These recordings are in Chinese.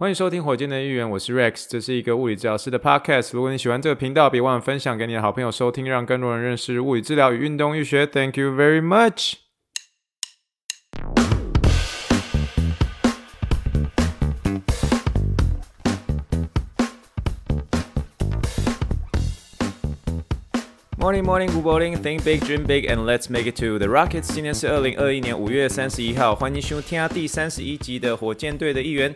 欢迎收听火箭的预言，我是 Rex，这是一个物理治疗师的 Podcast。如果你喜欢这个频道，别忘了分享给你的好朋友收听，让更多人认识物理治疗与运动医学。Thank you very much。Morning, morning, good morning. Think big, dream big, and let's make it to the Rockets。今天是二零二一年五月三十一号，欢迎收听第三十一集的火箭队的一员。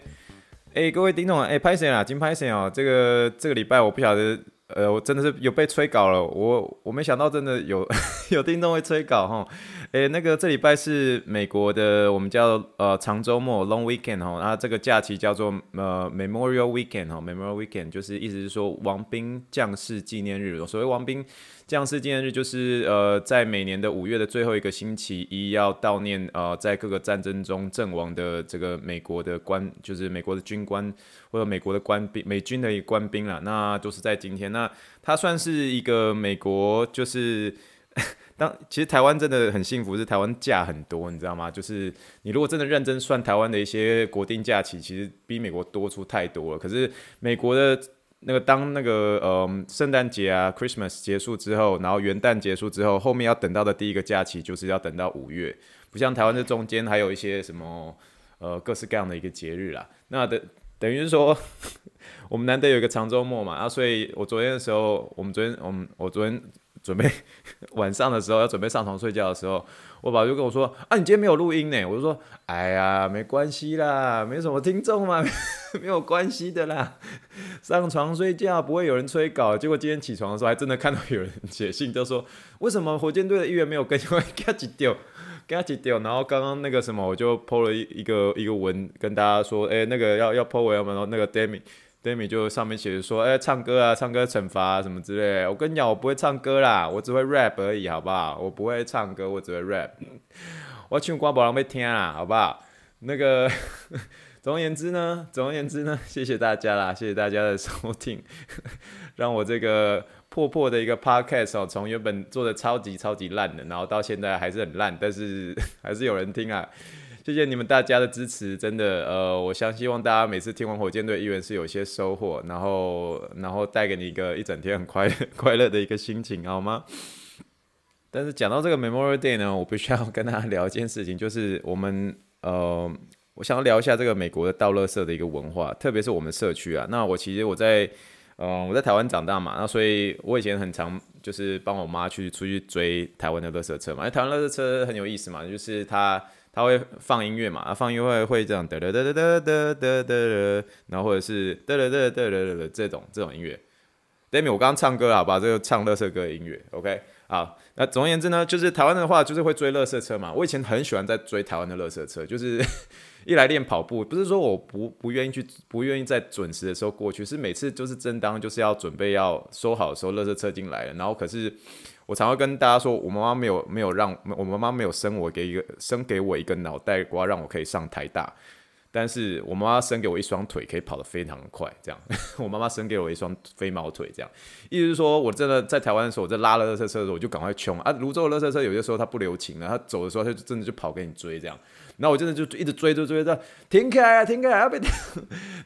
哎、各位丁总啊，哎、欸，拍谁啊？金拍谁啊？这个这个礼拜我不晓得，呃，我真的是有被催稿了。我我没想到真的有 有听众会催稿哈。哎、欸，那个这礼拜是美国的，我们叫呃长周末 （Long Weekend） 哈。那这个假期叫做呃 Memorial Weekend 哈，Memorial Weekend 就是意思是说王兵将士纪念日。所谓王兵。将士纪念日就是呃，在每年的五月的最后一个星期一，要悼念呃，在各个战争中阵亡的这个美国的官，就是美国的军官或者美国的官兵，美军的一个官兵啦。那就是在今天。那它算是一个美国，就是当其实台湾真的很幸福，是台湾假很多，你知道吗？就是你如果真的认真算台湾的一些国定假期，其实比美国多出太多了。可是美国的。那个当那个呃圣诞节啊，Christmas 结束之后，然后元旦结束之后，后面要等到的第一个假期就是要等到五月，不像台湾这中间还有一些什么呃各式各样的一个节日啦。那等等于是说，我们难得有一个长周末嘛，啊，所以我昨天的时候，我们昨天我们我昨天准备 晚上的时候要准备上床睡觉的时候。我爸就跟我说：“啊，你今天没有录音呢？”我就说：“哎呀，没关系啦，没什么听众嘛，没有关系的啦。上床睡觉不会有人催稿。”结果今天起床的时候，还真的看到有人写信，就说：“为什么火箭队的议员没有更新？给他挤掉，给他挤掉。”然后刚刚那个什么，我就 po 了一一个一个文，跟大家说：“哎，那个要要 po 文，然后那个 Demi。” Demi 就上面写着说，哎、唱歌啊，唱歌惩罚啊，什么之类。我跟你讲，我不会唱歌啦，我只会 rap 而已，好不好？我不会唱歌，我只会 rap。我唱歌没人要听啊，好不好？那个，总而言之呢，总而言之呢，谢谢大家啦，谢谢大家的收听，让我这个破破的一个 podcast 哦，从原本做的超级超级烂的，然后到现在还是很烂，但是 还是有人听啊。谢谢你们大家的支持，真的，呃，我相希望大家每次听完火箭队预言是有些收获，然后，然后带给你一个一整天很快乐 快乐的一个心情，好吗？但是讲到这个 Memorial Day 呢，我必须要跟大家聊一件事情，就是我们，呃，我想要聊一下这个美国的倒垃圾的一个文化，特别是我们社区啊。那我其实我在，呃，我在台湾长大嘛，那所以我以前很常就是帮我妈去出去追台湾的垃圾车嘛，因为台湾垃圾车很有意思嘛，就是它。他会放音乐嘛？啊，放音乐会这样得得得得得得得，然后或者是得得得得得这种这种音乐。Dami，我刚刚唱歌好吧？这个唱《乐色歌》音乐。OK，好。那总而言之呢，就是台湾的话，就是会追乐色车嘛。我以前很喜欢在追台湾的乐色车，就是 一来练跑步，不是说我不不愿意去，不愿意在准时的时候过去，是每次就是正当就是要准备要收好的时候，乐色车进来了，然后可是。我常会跟大家说，我妈妈没有没有让我妈妈没有生我给一个生给我一个脑袋瓜，让我可以上台大。但是我妈妈生给我一双腿，可以跑得非常快。这样，我妈妈生给我一双飞毛腿，这样，意思是说我真的在台湾的时候，我在拉了垃圾车的时候，我就赶快冲啊！泸州的垃圾车有些时候它不留情了，它走的时候它就真的就跑给你追这样。然后我真的就一直追追追着，停开啊，停开啊，别停！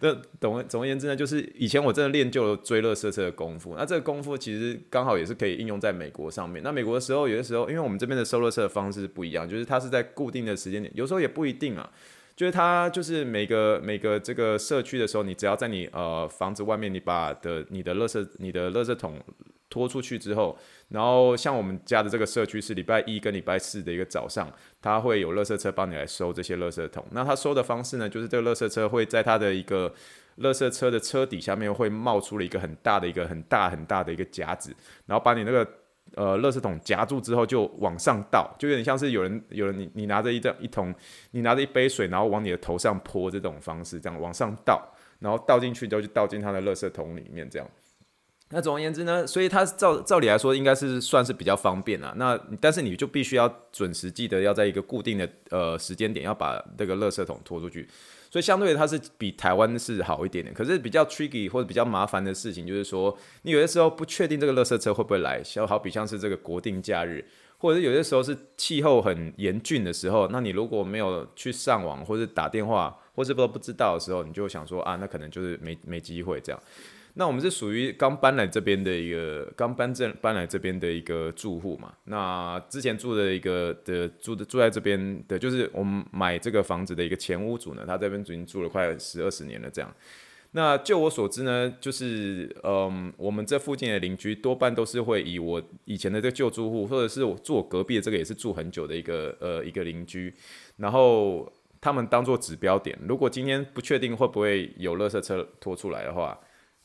那总总而言之呢，就是以前我真的练就了追乐色车的功夫。那这个功夫其实刚好也是可以应用在美国上面。那美国的时候，有的时候因为我们这边的收乐色的方式不一样，就是它是在固定的时间点，有时候也不一定啊。就是它就是每个每个这个社区的时候，你只要在你呃房子外面，你把的你的乐色你的乐色桶拖出去之后。然后像我们家的这个社区是礼拜一跟礼拜四的一个早上，他会有垃圾车帮你来收这些垃圾桶。那他收的方式呢，就是这个垃圾车会在它的一个垃圾车的车底下面会冒出了一个很大的一个很大很大的一个夹子，然后把你那个呃垃圾桶夹住之后就往上倒，就有点像是有人有人你你拿着一这一桶你拿着一杯水，然后往你的头上泼这种方式，这样往上倒，然后倒进去之后就倒进它的垃圾桶里面这样。那总而言之呢，所以它照照理来说应该是算是比较方便啦。那但是你就必须要准时记得要在一个固定的呃时间点要把这个垃圾桶拖出去。所以相对它是比台湾是好一点点。可是比较 tricky 或者比较麻烦的事情就是说，你有些时候不确定这个垃圾车会不会来，像好比像是这个国定假日，或者是有些时候是气候很严峻的时候，那你如果没有去上网或者打电话。或是都不知道的时候，你就想说啊，那可能就是没没机会这样。那我们是属于刚搬来这边的一个刚搬这搬来这边的一个住户嘛。那之前住的一个的住的住在这边的，就是我们买这个房子的一个前屋主呢，他这边已经住了快十二十年了这样。那就我所知呢，就是嗯，我们这附近的邻居多半都是会以我以前的这个旧住户，或者是我住我隔壁的这个也是住很久的一个呃一个邻居，然后他们当做指标点。如果今天不确定会不会有垃圾车拖出来的话，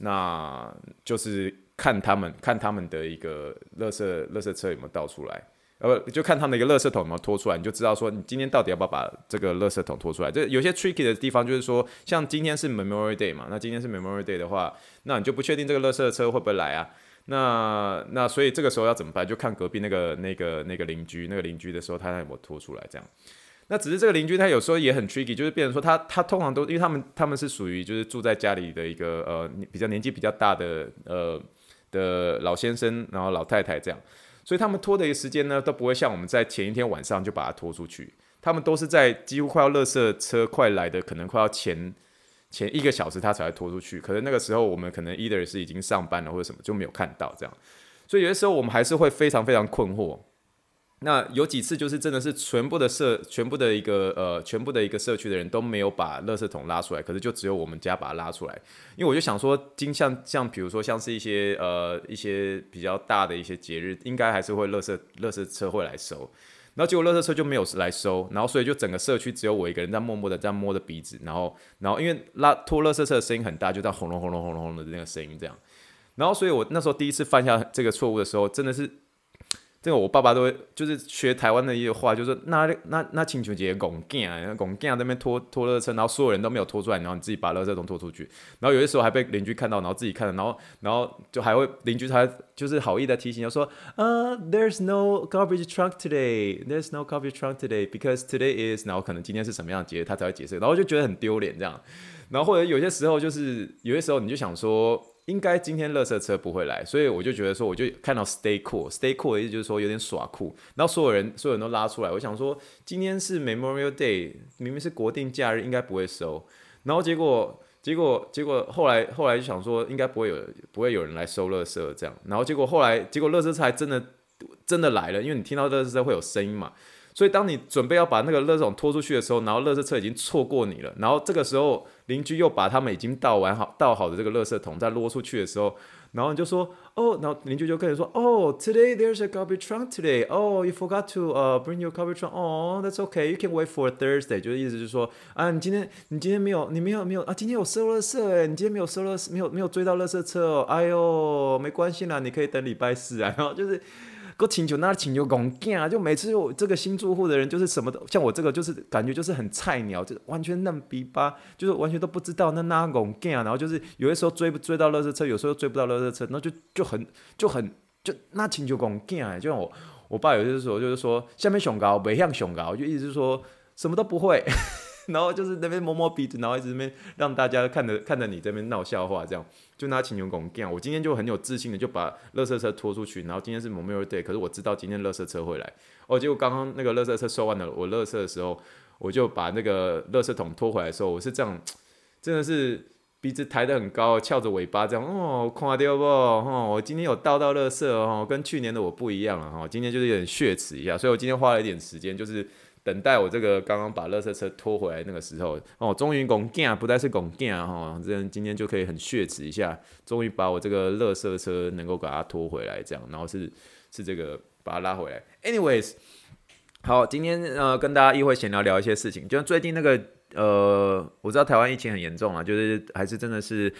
那就是看他们看他们的一个垃圾垃圾车有没有倒出来，呃，就看他们的一个垃圾桶有没有拖出来，你就知道说你今天到底要不要把这个垃圾桶拖出来。这有些 tricky 的地方就是说，像今天是 Memorial Day 嘛，那今天是 Memorial Day 的话，那你就不确定这个垃圾车会不会来啊？那那所以这个时候要怎么办？就看隔壁那个那个那个邻居，那个邻居的时候他有没有拖出来这样。那只是这个邻居，他有时候也很 tricky，就是变成说他他通常都因为他们他们是属于就是住在家里的一个呃比较年纪比较大的呃的老先生，然后老太太这样，所以他们拖的一个时间呢都不会像我们在前一天晚上就把它拖出去，他们都是在几乎快要垃圾车快来的，可能快要前前一个小时他才会拖出去，可能那个时候我们可能 either 是已经上班了或者什么就没有看到这样，所以有的时候我们还是会非常非常困惑。那有几次就是真的是全部的社，全部的一个呃，全部的一个社区的人都没有把垃圾桶拉出来，可是就只有我们家把它拉出来。因为我就想说，今像像比如说像是一些呃一些比较大的一些节日，应该还是会垃圾垃圾车会来收。然后结果垃圾车就没有来收，然后所以就整个社区只有我一个人在默默的这样摸着鼻子，然后然后因为拉拖垃圾车的声音很大，就在轰隆轰隆轰隆轰隆的那个声音这样。然后所以我那时候第一次犯下这个错误的时候，真的是。这个我爸爸都会，就是学台湾的一个话，就是那那那清楚节拱镜啊，拱那边拖拖垃圾车，然后所有人都没有拖出来，然后你自己把垃圾桶拖出去，然后有些时候还被邻居看到，然后自己看到，然后然后就还会邻居他就是好意的提醒，就说呃、，there's no garbage truck today，there's no garbage truck today because today is，然后可能今天是什么样的节日，他才会解释，然后就觉得很丢脸这样，然后或者有些时候就是有些时候你就想说。应该今天垃圾车不会来，所以我就觉得说，我就看到 stay cool，stay cool 的意思就是说有点耍酷，然后所有人所有人都拉出来，我想说今天是 Memorial Day，明明是国定假日，应该不会收，然后结果结果结果后来后来就想说应该不会有不会有人来收垃圾这样，然后结果后来结果垃圾车还真的真的来了，因为你听到垃圾车会有声音嘛。所以，当你准备要把那个垃圾桶拖出去的时候，然后垃圾车已经错过你了，然后这个时候邻居又把他们已经倒完好倒好的这个垃圾桶再拖出去的时候，然后你就说，哦，然后邻居就跟你说，哦，today there's a garbage truck today，哦，you forgot to、uh, bring your garbage truck，哦，that's okay，you can wait for Thursday，就是意思就是说，啊，你今天你今天没有你没有没有啊，今天有收垃圾诶，你今天没有收垃圾，没有没有追到垃圾车哦，哎呦，没关系啦，你可以等礼拜四啊，然后就是。个请求那请求拱镜啊，就每次我这个新住户的人就是什么都像我这个就是感觉就是很菜鸟，就完全嫩逼吧，就是完全都不知道那那拱镜啊，然后就是有的时候追不追到垃圾车，有时候追不到垃圾车，那就就很就很就那请求拱镜啊，就像我我爸有些时候就是说下面熊高北向熊高，就意思是说什么都不会。然后就是那边摸摸鼻子，然后一直那边让大家看着看着你这边闹笑话，这样就拿请求拱镜。我今天就很有自信的就把垃圾车拖出去，然后今天是 Memorial Day，可是我知道今天垃圾车会来。哦，结果刚刚那个垃圾车收完了我垃圾的时候，我就把那个垃圾桶拖回来的时候，我是这样，真的是鼻子抬得很高，翘着尾巴这样。哦，看到不？哦，我今天有倒到垃圾哦，跟去年的我不一样了哈。今天就是有点血耻一下，所以我今天花了一点时间，就是。等待我这个刚刚把垃圾车拖回来那个时候，哦，终于拱镜不再是拱镜哈，这样今天就可以很血耻一下，终于把我这个垃圾车能够把它拖回来，这样，然后是是这个把它拉回来。Anyways，好，今天呃跟大家一会闲聊聊一些事情，就最近那个呃，我知道台湾疫情很严重啊，就是还是真的是。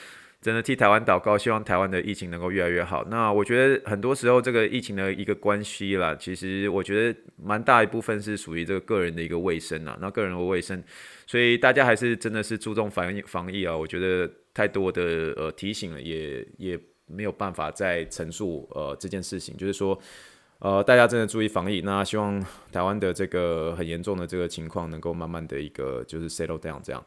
真的替台湾祷告，希望台湾的疫情能够越来越好。那我觉得很多时候这个疫情的一个关系啦，其实我觉得蛮大一部分是属于这个个人的一个卫生啊。那个人的卫生，所以大家还是真的是注重防疫防疫啊。我觉得太多的呃提醒了，也也没有办法再陈述呃这件事情。就是说呃大家真的注意防疫。那希望台湾的这个很严重的这个情况能够慢慢的一个就是 settle down 这样。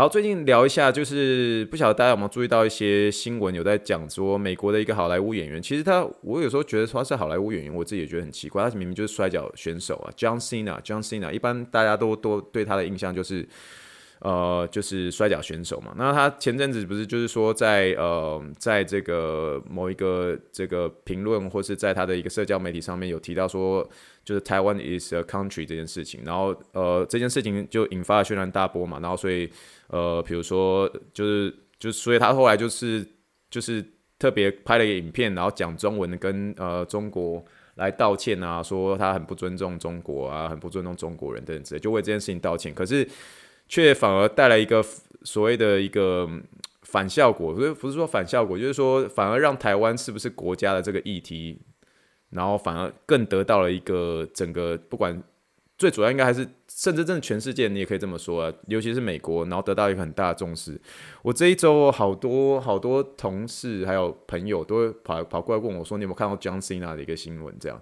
好，最近聊一下，就是不晓得大家有没有注意到一些新闻，有在讲说美国的一个好莱坞演员，其实他，我有时候觉得他是好莱坞演员，我自己也觉得很奇怪，他明明就是摔跤选手啊，John Cena，John Cena，一般大家都都对他的印象就是，呃，就是摔跤选手嘛。那他前阵子不是就是说在呃，在这个某一个这个评论，或是在他的一个社交媒体上面有提到说，就是台湾 is a country 这件事情。然后呃，这件事情就引发了轩然大波嘛。然后所以呃，比如说就是就所以他后来就是就是特别拍了一个影片，然后讲中文跟呃中国来道歉啊，说他很不尊重中国啊，很不尊重中国人等等之类，就为这件事情道歉。可是。却反而带来一个所谓的一个反效果，不是不是说反效果，就是说反而让台湾是不是国家的这个议题，然后反而更得到了一个整个不管最主要应该还是甚至真的全世界，你也可以这么说啊，尤其是美国，然后得到一个很大的重视。我这一周好多好多同事还有朋友都会跑跑过来问我说，你有没有看到 John Cena 的一个新闻？这样，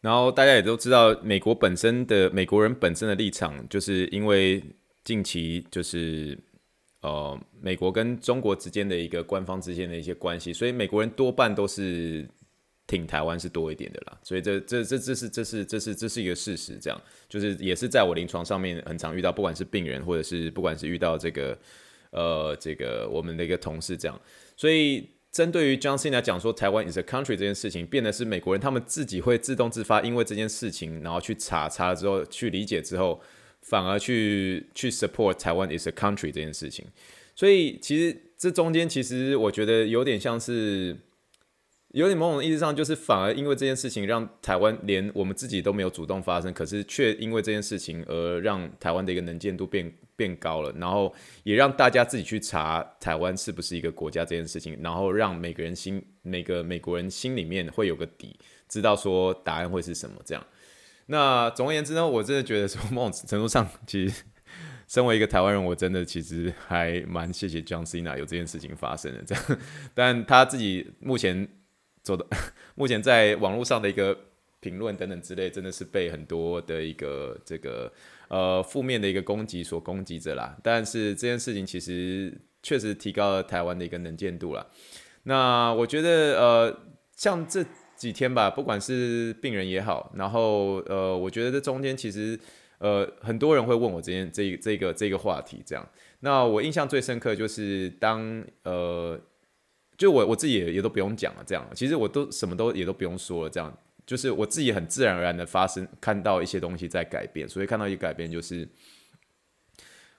然后大家也都知道，美国本身的美国人本身的立场，就是因为。近期就是呃，美国跟中国之间的一个官方之间的一些关系，所以美国人多半都是挺台湾是多一点的啦。所以这这这这是这是这是这是一个事实，这样就是也是在我临床上面很常遇到，不管是病人或者是不管是遇到这个呃这个我们的一个同事这样。所以针对于 John Cena 来讲说台湾 is a country 这件事情，变得是美国人他们自己会自动自发，因为这件事情，然后去查查了之后去理解之后。反而去去 support 台湾 is a country 这件事情，所以其实这中间其实我觉得有点像是，有点某种意义上就是反而因为这件事情让台湾连我们自己都没有主动发生，可是却因为这件事情而让台湾的一个能见度变变高了，然后也让大家自己去查台湾是不是一个国家这件事情，然后让每个人心每个美国人心里面会有个底，知道说答案会是什么这样。那总而言之呢，我真的觉得说 某种程度上，其实身为一个台湾人，我真的其实还蛮谢谢 John Cena 有这件事情发生的 这样。但他自己目前走的，目前在网络上的一个评论等等之类，真的是被很多的一个这个呃负面的一个攻击所攻击着啦。但是这件事情其实确实提高了台湾的一个能见度啦。那我觉得呃像这。几天吧，不管是病人也好，然后呃，我觉得这中间其实呃，很多人会问我这件这这个这个话题这样。那我印象最深刻就是当呃，就我我自己也也都不用讲了这样，其实我都什么都也都不用说了这样，就是我自己很自然而然的发生看到一些东西在改变，所以看到一个改变就是。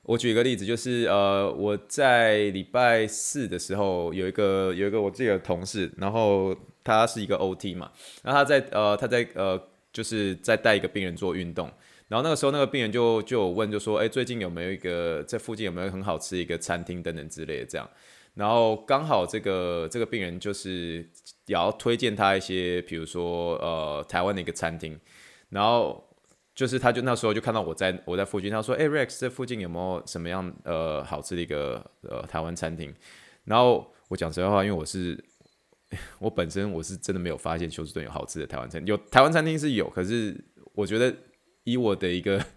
我举一个例子，就是呃，我在礼拜四的时候有一个有一个我自己的同事，然后他是一个 OT 嘛，然后他在呃他在呃就是在带一个病人做运动，然后那个时候那个病人就就有问就说，哎，最近有没有一个这附近有没有很好吃一个餐厅等等之类的这样，然后刚好这个这个病人就是也要推荐他一些，比如说呃台湾的一个餐厅，然后。就是他，就那时候就看到我在我在附近，他说：“哎，Rex，这附近有没有什么样呃好吃的一个呃台湾餐厅？”然后我讲实话，因为我是 我本身我是真的没有发现休斯顿有好吃的台湾餐，有台湾餐厅是有，可是我觉得以我的一个。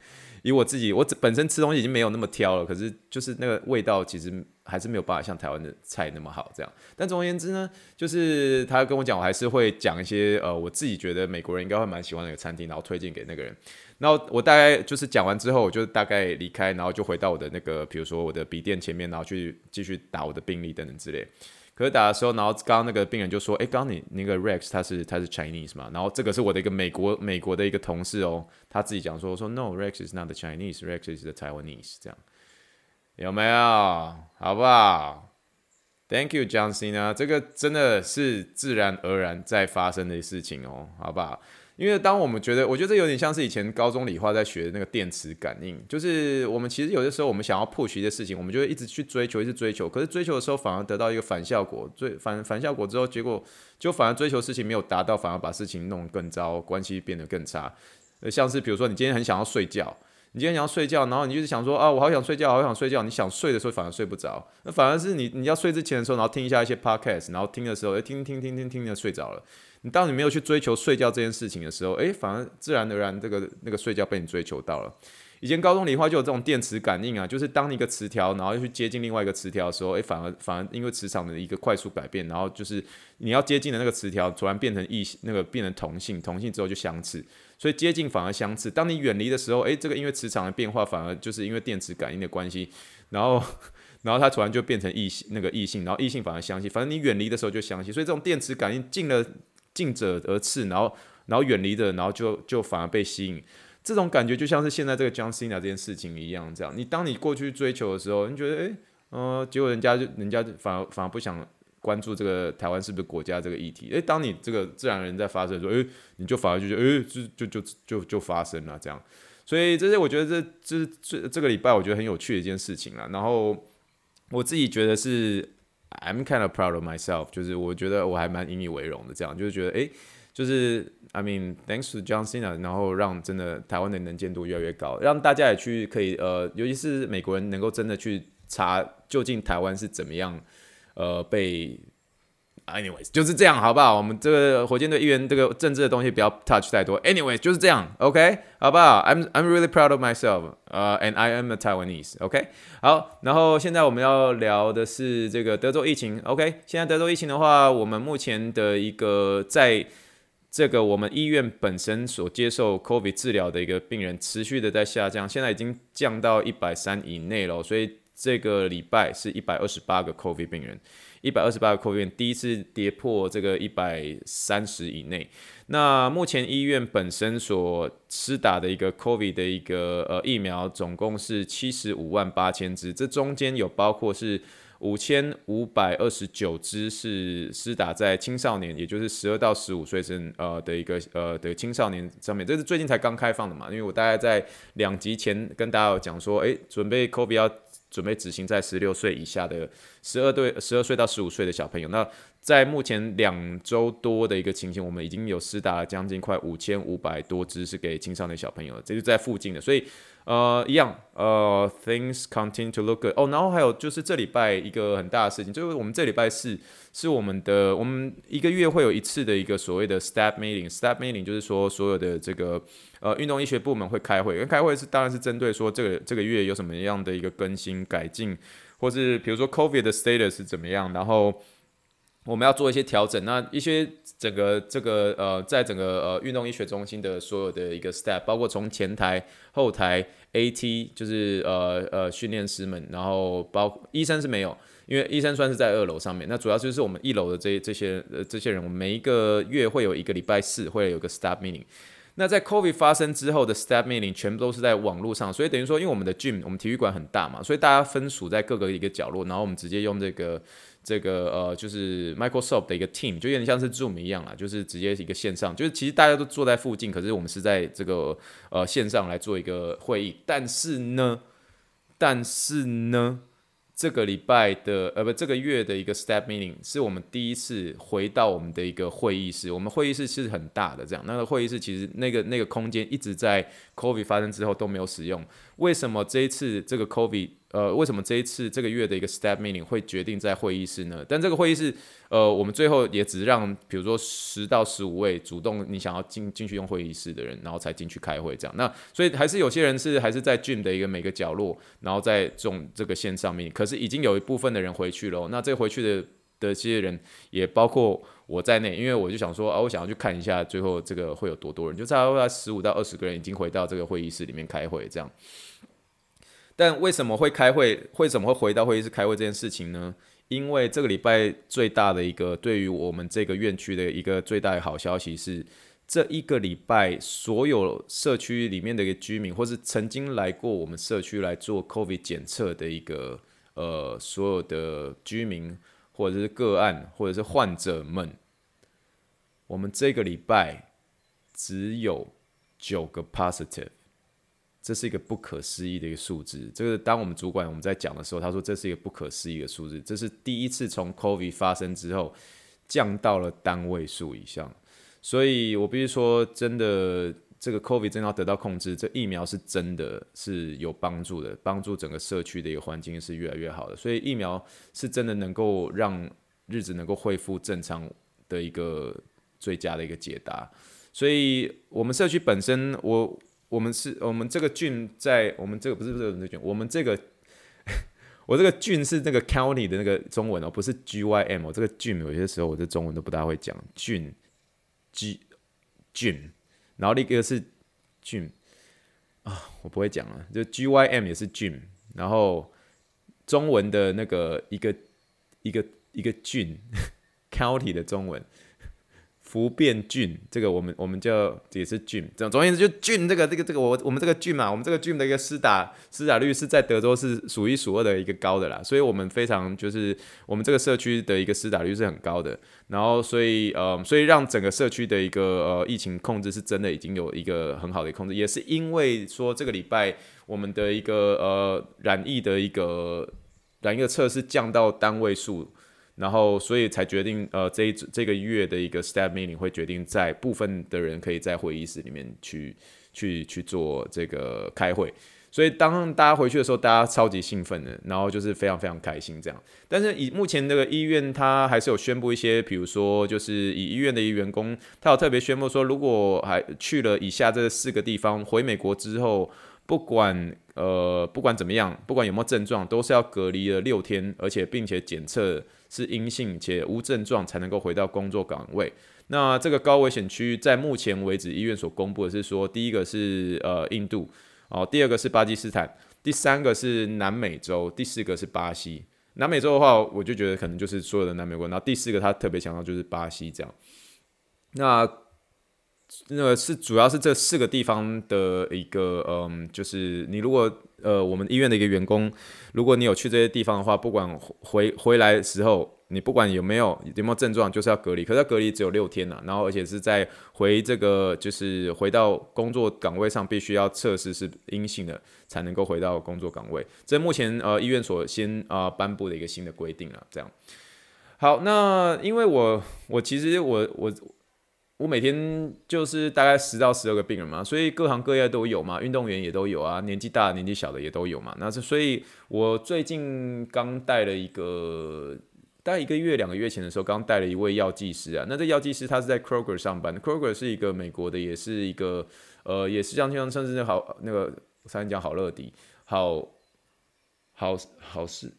以我自己，我本身吃东西已经没有那么挑了，可是就是那个味道其实还是没有办法像台湾的菜那么好这样。但总而言之呢，就是他跟我讲，我还是会讲一些呃，我自己觉得美国人应该会蛮喜欢的一个餐厅，然后推荐给那个人。然后我大概就是讲完之后，我就大概离开，然后就回到我的那个，比如说我的笔电前面，然后去继续打我的病历等等之类。可是打的时候，然后刚刚那个病人就说：“哎，刚刚你那个 Rex 他是他是 Chinese 嘛？”然后这个是我的一个美国美国的一个同事哦，他自己讲说：“说 No，Rex is not the Chinese，Rex is the Taiwanese。”这样有没有？好不好？Thank you，John Cena。这个真的是自然而然在发生的事情哦，好不好？因为当我们觉得，我觉得这有点像是以前高中理化在学的那个电磁感应，就是我们其实有的时候我们想要 push 一些事情，我们就会一直去追求，一直追求，可是追求的时候反而得到一个反效果，最反反效果之后，结果就反而追求事情没有达到，反而把事情弄更糟，关系变得更差。呃，像是比如说你今天很想要睡觉，你今天想要睡觉，然后你就是想说啊，我好想睡觉，好想睡觉，你想睡的时候反而睡不着，那反而是你你要睡之前的时候，然后听一下一些 podcast，然后听的时候，哎，听听听听听的睡着了。你当你没有去追求睡觉这件事情的时候，诶，反而自然而然这个那个睡觉被你追求到了。以前高中理化就有这种电磁感应啊，就是当你一个磁条，然后又去接近另外一个磁条的时候，诶，反而反而因为磁场的一个快速改变，然后就是你要接近的那个磁条突然变成异，那个变成同性，同性之后就相斥。所以接近反而相似。当你远离的时候，诶，这个因为磁场的变化，反而就是因为电磁感应的关系，然后 然后它突然就变成异性，那个异性，然后异性反而相吸。反正你远离的时候就相吸，所以这种电磁感应近了近者而次，然后然后远离的，然后就就反而被吸引。这种感觉就像是现在这个 John Cena 这件事情一样，这样。你当你过去追求的时候，你觉得诶，嗯、呃，结果人家就人家反而反而不想。关注这个台湾是不是国家这个议题？诶，当你这个自然人在发生的时候，诶，你就反而就觉得，诶，就就就就就发生了这样。所以这些我觉得这这这这个礼拜我觉得很有趣的一件事情了。然后我自己觉得是 I'm kind of proud of myself，就是我觉得我还蛮引以为荣的。这样就是觉得，诶，就是 I mean thanks to John Cena，然后让真的台湾的能见度越来越高，让大家也去可以呃，尤其是美国人能够真的去查究竟台湾是怎么样。呃，被，anyways 就是这样，好不好？我们这个火箭队议员这个政治的东西不要 touch 太多。anyways 就是这样，OK，好不好？I'm I'm really proud of myself，呃、，and I am a Taiwanese，OK，、好。然后现在我们要聊的是这个德州疫情，OK。现在德州疫情的话，我们目前的一个在这个我们医院本身所接受 COVID 治疗的一个病人持续的在下降，现在已经降到一百三以内了，所以。这个礼拜是一百二十八个 COVID 病人，一百二十八个 COVID 病人第一次跌破这个一百三十以内。那目前医院本身所施打的一个 COVID 的一个呃疫苗，总共是七十五万八千支，这中间有包括是五千五百二十九支是施打在青少年，也就是十二到十五岁生呃的一个呃的青少年上面，这是最近才刚开放的嘛？因为我大概在两集前跟大家有讲说，诶，准备 COVID 要。准备执行在十六岁以下的十二对十二岁到十五岁的小朋友。那在目前两周多的一个情形，我们已经有施打了将近快五千五百多支是给青少年小朋友，这就在附近的。所以呃，一样呃，things continue to look good。哦，然后还有就是这礼拜一个很大的事情，就是我们这礼拜四是我们的我们一个月会有一次的一个所谓的 staff meeting。staff meeting 就是说所有的这个。呃，运动医学部门会开会，因为开会是当然是针对说这个这个月有什么样的一个更新改进，或是比如说 COVID 的 status 是怎么样，然后我们要做一些调整。那一些整个这个呃，在整个呃运动医学中心的所有的一个 staff，包括从前台、后台、AT，就是呃呃训练师们，然后包医生是没有，因为医生算是在二楼上面。那主要就是我们一楼的这这些呃这些人，我们每一个月会有一个礼拜四会有个 staff meeting。那在 COVID 发生之后的 staff meeting 全部都是在网络上，所以等于说，因为我们的 gym 我们体育馆很大嘛，所以大家分属在各个一个角落，然后我们直接用这个这个呃，就是 Microsoft 的一个 team，就有点像是 Zoom 一样啦，就是直接一个线上，就是其实大家都坐在附近，可是我们是在这个呃线上来做一个会议，但是呢，但是呢。这个礼拜的呃不，这个月的一个 Step meeting 是我们第一次回到我们的一个会议室。我们会议室是很大的，这样那个会议室其实那个那个空间一直在 COVID 发生之后都没有使用。为什么这一次这个 COVID？呃，为什么这一次这个月的一个 staff meeting 会决定在会议室呢？但这个会议室，呃，我们最后也只让，比如说十到十五位主动你想要进进去用会议室的人，然后才进去开会这样。那所以还是有些人是还是在 gym 的一个每个角落，然后在这种这个线上面，可是已经有一部分的人回去了。那这回去的的这些人也包括我在内，因为我就想说啊，我想要去看一下最后这个会有多多人，就差不多十五到二十个人已经回到这个会议室里面开会这样。但为什么会开会？为什么会回到会议室开会这件事情呢？因为这个礼拜最大的一个对于我们这个院区的一个最大的好消息是，这一个礼拜所有社区里面的一个居民，或是曾经来过我们社区来做 COVID 检测的一个呃所有的居民，或者是个案，或者是患者们，我们这个礼拜只有九个 positive。这是一个不可思议的一个数字。这个当我们主管我们在讲的时候，他说这是一个不可思议的数字。这是第一次从 COVID 发生之后降到了单位数以上。所以我必须说，真的，这个 COVID 真的要得到控制，这疫苗是真的是有帮助的，帮助整个社区的一个环境是越来越好的。所以疫苗是真的能够让日子能够恢复正常的一个最佳的一个解答。所以我们社区本身，我。我们是我们这个郡在我们这个不是不是这个郡，我们这个 我这个郡是那个 county 的那个中文哦，不是 G Y M 哦，这个郡有些时候我的中文都不大会讲郡，G 郡，然后另一个是郡啊，我不会讲了，就 G Y M 也是郡然后中文的那个一个一个一个郡 county 的中文。福变郡，这个我们我们叫也是郡，总总而言之就郡这个这个这个我我们这个郡嘛，我们这个郡的一个施打施打率是在德州是数一数二的一个高的啦，所以我们非常就是我们这个社区的一个施打率是很高的，然后所以呃所以让整个社区的一个呃疫情控制是真的已经有一个很好的控制，也是因为说这个礼拜我们的一个呃染疫的一个染疫的测试降到单位数。然后，所以才决定，呃，这一这个月的一个 staff meeting 会决定在部分的人可以在会议室里面去去去做这个开会。所以当大家回去的时候，大家超级兴奋的，然后就是非常非常开心这样。但是以目前这个医院，他还是有宣布一些，比如说就是以医院的一员工，他有特别宣布说，如果还去了以下这四个地方，回美国之后，不管呃不管怎么样，不管有没有症状，都是要隔离了六天，而且并且检测。是阴性且无症状才能够回到工作岗位。那这个高危险区在目前为止，医院所公布的是说，第一个是呃印度，哦，第二个是巴基斯坦，第三个是南美洲，第四个是巴西。南美洲的话，我就觉得可能就是所有的南美国。然后第四个他特别强调就是巴西这样。那那个是主要是这四个地方的一个嗯，就是你如果。呃，我们医院的一个员工，如果你有去这些地方的话，不管回回来的时候，你不管有没有有没有症状，就是要隔离。可是要隔离只有六天呐，然后而且是在回这个就是回到工作岗位上，必须要测试是阴性的，才能够回到工作岗位。这目前呃医院所先啊颁布的一个新的规定了，这样。好，那因为我我其实我我。我每天就是大概十到十二个病人嘛，所以各行各业都有嘛，运动员也都有啊，年纪大、年纪小的也都有嘛。那是所以，我最近刚带了一个，大概一个月、两个月前的时候，刚带了一位药剂师啊。那这药剂师他是在 Kroger 上班，Kroger 是一个美国的，也是一个呃，也是像像甚至好那个我才讲好乐迪，好好好是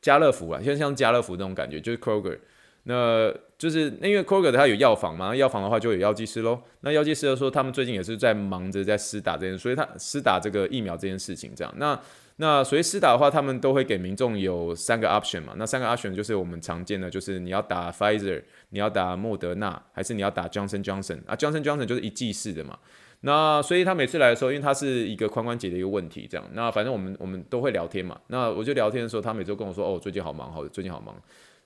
家乐福啊，像像家乐福那种感觉，就是 Kroger。那就是那因为 Kroger 它有药房嘛，药房的话就有药剂师喽。那药剂师就说他们最近也是在忙着在施打这件事，所以他施打这个疫苗这件事情这样。那那所以施打的话，他们都会给民众有三个 option 嘛。那三个 option 就是我们常见的，就是你要打 Pfizer，你要打莫德纳，还是你要打 Johnson Johnson 啊？Johnson Johnson 就是一剂式的嘛。那所以他每次来的时候，因为他是一个髋关节的一个问题这样。那反正我们我们都会聊天嘛。那我就聊天的时候，他每周跟我说哦，最近好忙，好，最近好忙。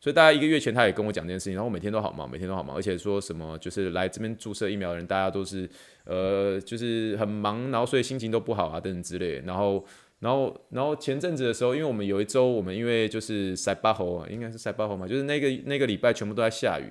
所以大概一个月前，他也跟我讲这件事情，然后每天都好忙，每天都好忙，而且说什么就是来这边注射疫苗的人，大家都是呃，就是很忙，然后所以心情都不好啊等等之类。然后，然后，然后前阵子的时候，因为我们有一周，我们因为就是塞巴侯，应该是塞巴侯嘛，就是那个那个礼拜全部都在下雨。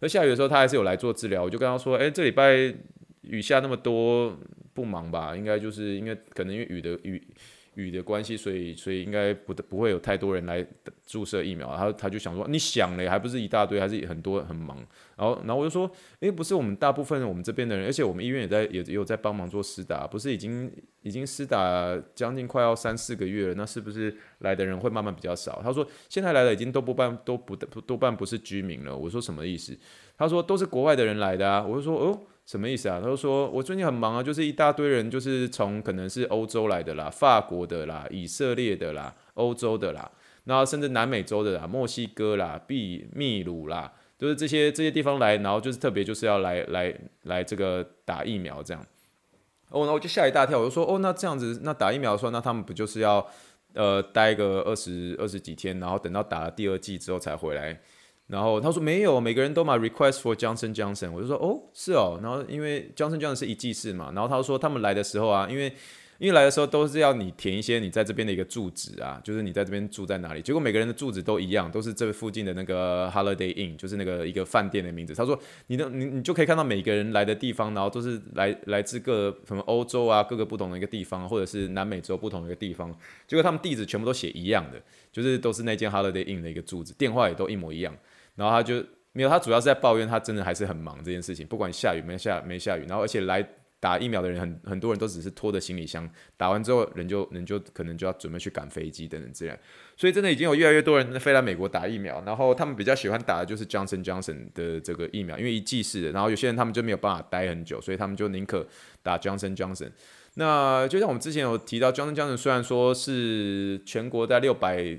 那下雨的时候，他还是有来做治疗。我就跟他说，哎，这礼拜雨下那么多，不忙吧？应该就是因为可能因为雨的雨。雨的关系，所以所以应该不不会有太多人来注射疫苗。他他就想说，你想嘞，还不是一大堆，还是很多很忙。然后然后我就说，诶、不是我们大部分我们这边的人，而且我们医院也在也也有在帮忙做施打，不是已经已经施打将近快要三四个月了，那是不是来的人会慢慢比较少？他说现在来的已经都不半都不多半不是居民了。我说什么意思？他说都是国外的人来的啊。我就说哦。什么意思啊？他就说，我最近很忙啊，就是一大堆人，就是从可能是欧洲来的啦、法国的啦、以色列的啦、欧洲的啦，然后甚至南美洲的啦、墨西哥啦、秘秘鲁啦，就是这些这些地方来，然后就是特别就是要来来来这个打疫苗这样。哦，那我就吓一大跳，我就说，哦，那这样子，那打疫苗的时候，那他们不就是要呃待个二十二十几天，然后等到打了第二剂之后才回来？然后他说没有，每个人都买 request for Johnson Johnson。我就说哦，是哦。然后因为 Johnson Johnson 是一剂式嘛，然后他说他们来的时候啊，因为因为来的时候都是要你填一些你在这边的一个住址啊，就是你在这边住在哪里。结果每个人的住址都一样，都是这附近的那个 Holiday Inn，就是那个一个饭店的名字。他说你的你你就可以看到每个人来的地方，然后都是来来自各什么欧洲啊，各个不同的一个地方，或者是南美洲不同的一个地方。结果他们地址全部都写一样的，就是都是那间 Holiday Inn 的一个住址，电话也都一模一样。然后他就没有，他主要是在抱怨，他真的还是很忙这件事情，不管下雨没下没下雨，然后而且来打疫苗的人很很多人都只是拖着行李箱，打完之后人就人就可能就要准备去赶飞机等等之类，所以真的已经有越来越多人飞来美国打疫苗，然后他们比较喜欢打的就是 Johnson Johnson 的这个疫苗，因为一剂式的，然后有些人他们就没有办法待很久，所以他们就宁可打 Johnson Johnson。那就像我们之前有提到，Johnson Johnson 虽然说是全国在六百，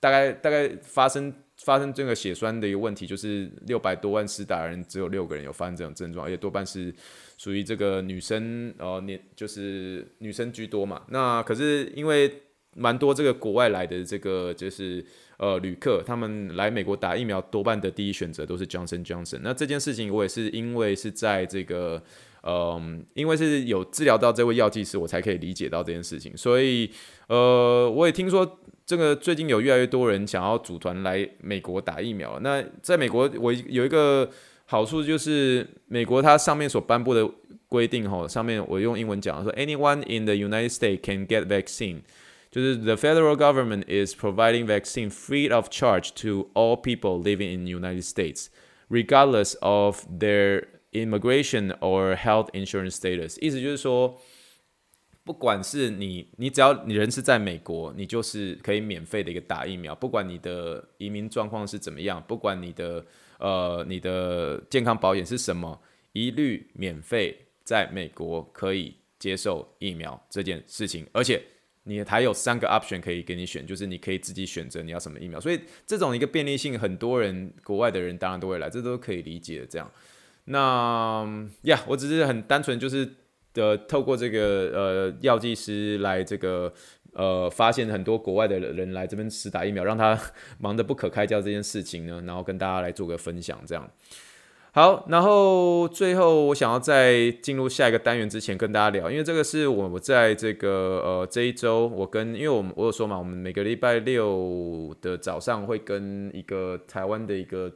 大概大概发生。发生这个血栓的一个问题，就是六百多万施打人只有六个人有发生这种症状，而且多半是属于这个女生，呃，年就是女生居多嘛。那可是因为蛮多这个国外来的这个就是呃旅客，他们来美国打疫苗，多半的第一选择都是 Johnson Johnson。那这件事情我也是因为是在这个。嗯，因为是有治疗到这位药剂师，我才可以理解到这件事情。所以，呃，我也听说这个最近有越来越多人想要组团来美国打疫苗。那在美国，我有一个好处就是，美国它上面所颁布的规定，哈，上面我用英文讲说，anyone in the United States can get vaccine，就是 the federal government is providing vaccine free of charge to all people living in the United States, regardless of their Immigration or health insurance status，意思就是说， 不管是你，你只要你人是在美国，你就是可以免费的一个打疫苗，不管你的移民状况是怎么样，不管你的呃你的健康保险是什么，一律免费在美国可以接受疫苗这件事情，而且你还有三个 option 可以给你选，就是你可以自己选择你要什么疫苗，所以这种一个便利性，很多人国外的人当然都会来，这都可以理解的这样。那呀，我只是很单纯，就是的，透过这个呃药剂师来这个呃发现很多国外的人来这边实打疫苗，让他 忙得不可开交这件事情呢，然后跟大家来做个分享，这样。好，然后最后我想要在进入下一个单元之前跟大家聊，因为这个是我我在这个呃这一周，我跟因为我们我有说嘛，我们每个礼拜六的早上会跟一个台湾的一个。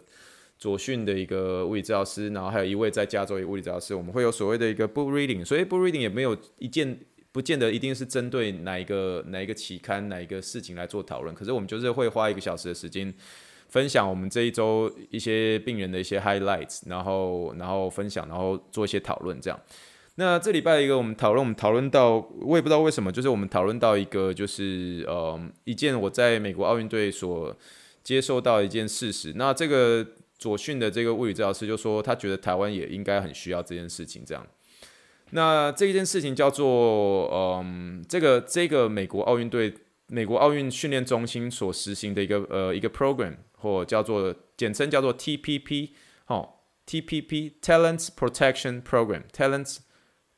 左训的一个物理治疗师，然后还有一位在加州的物理治疗师，我们会有所谓的一个 book reading，所以 book reading 也没有一件不见得一定是针对哪一个哪一个期刊哪一个事情来做讨论，可是我们就是会花一个小时的时间分享我们这一周一些病人的一些 highlights，然后然后分享，然后做一些讨论这样。那这礼拜一个我们讨论，我们讨论到我也不知道为什么，就是我们讨论到一个就是呃一件我在美国奥运队所接受到一件事实，那这个。左训的这个物理治疗师就说，他觉得台湾也应该很需要这件事情。这样，那这一件事情叫做，嗯，这个这个美国奥运队、美国奥运训练中心所实行的一个呃一个 program，或叫做简称叫做 TPP，哦，TPP，Talent Protection Program，Talent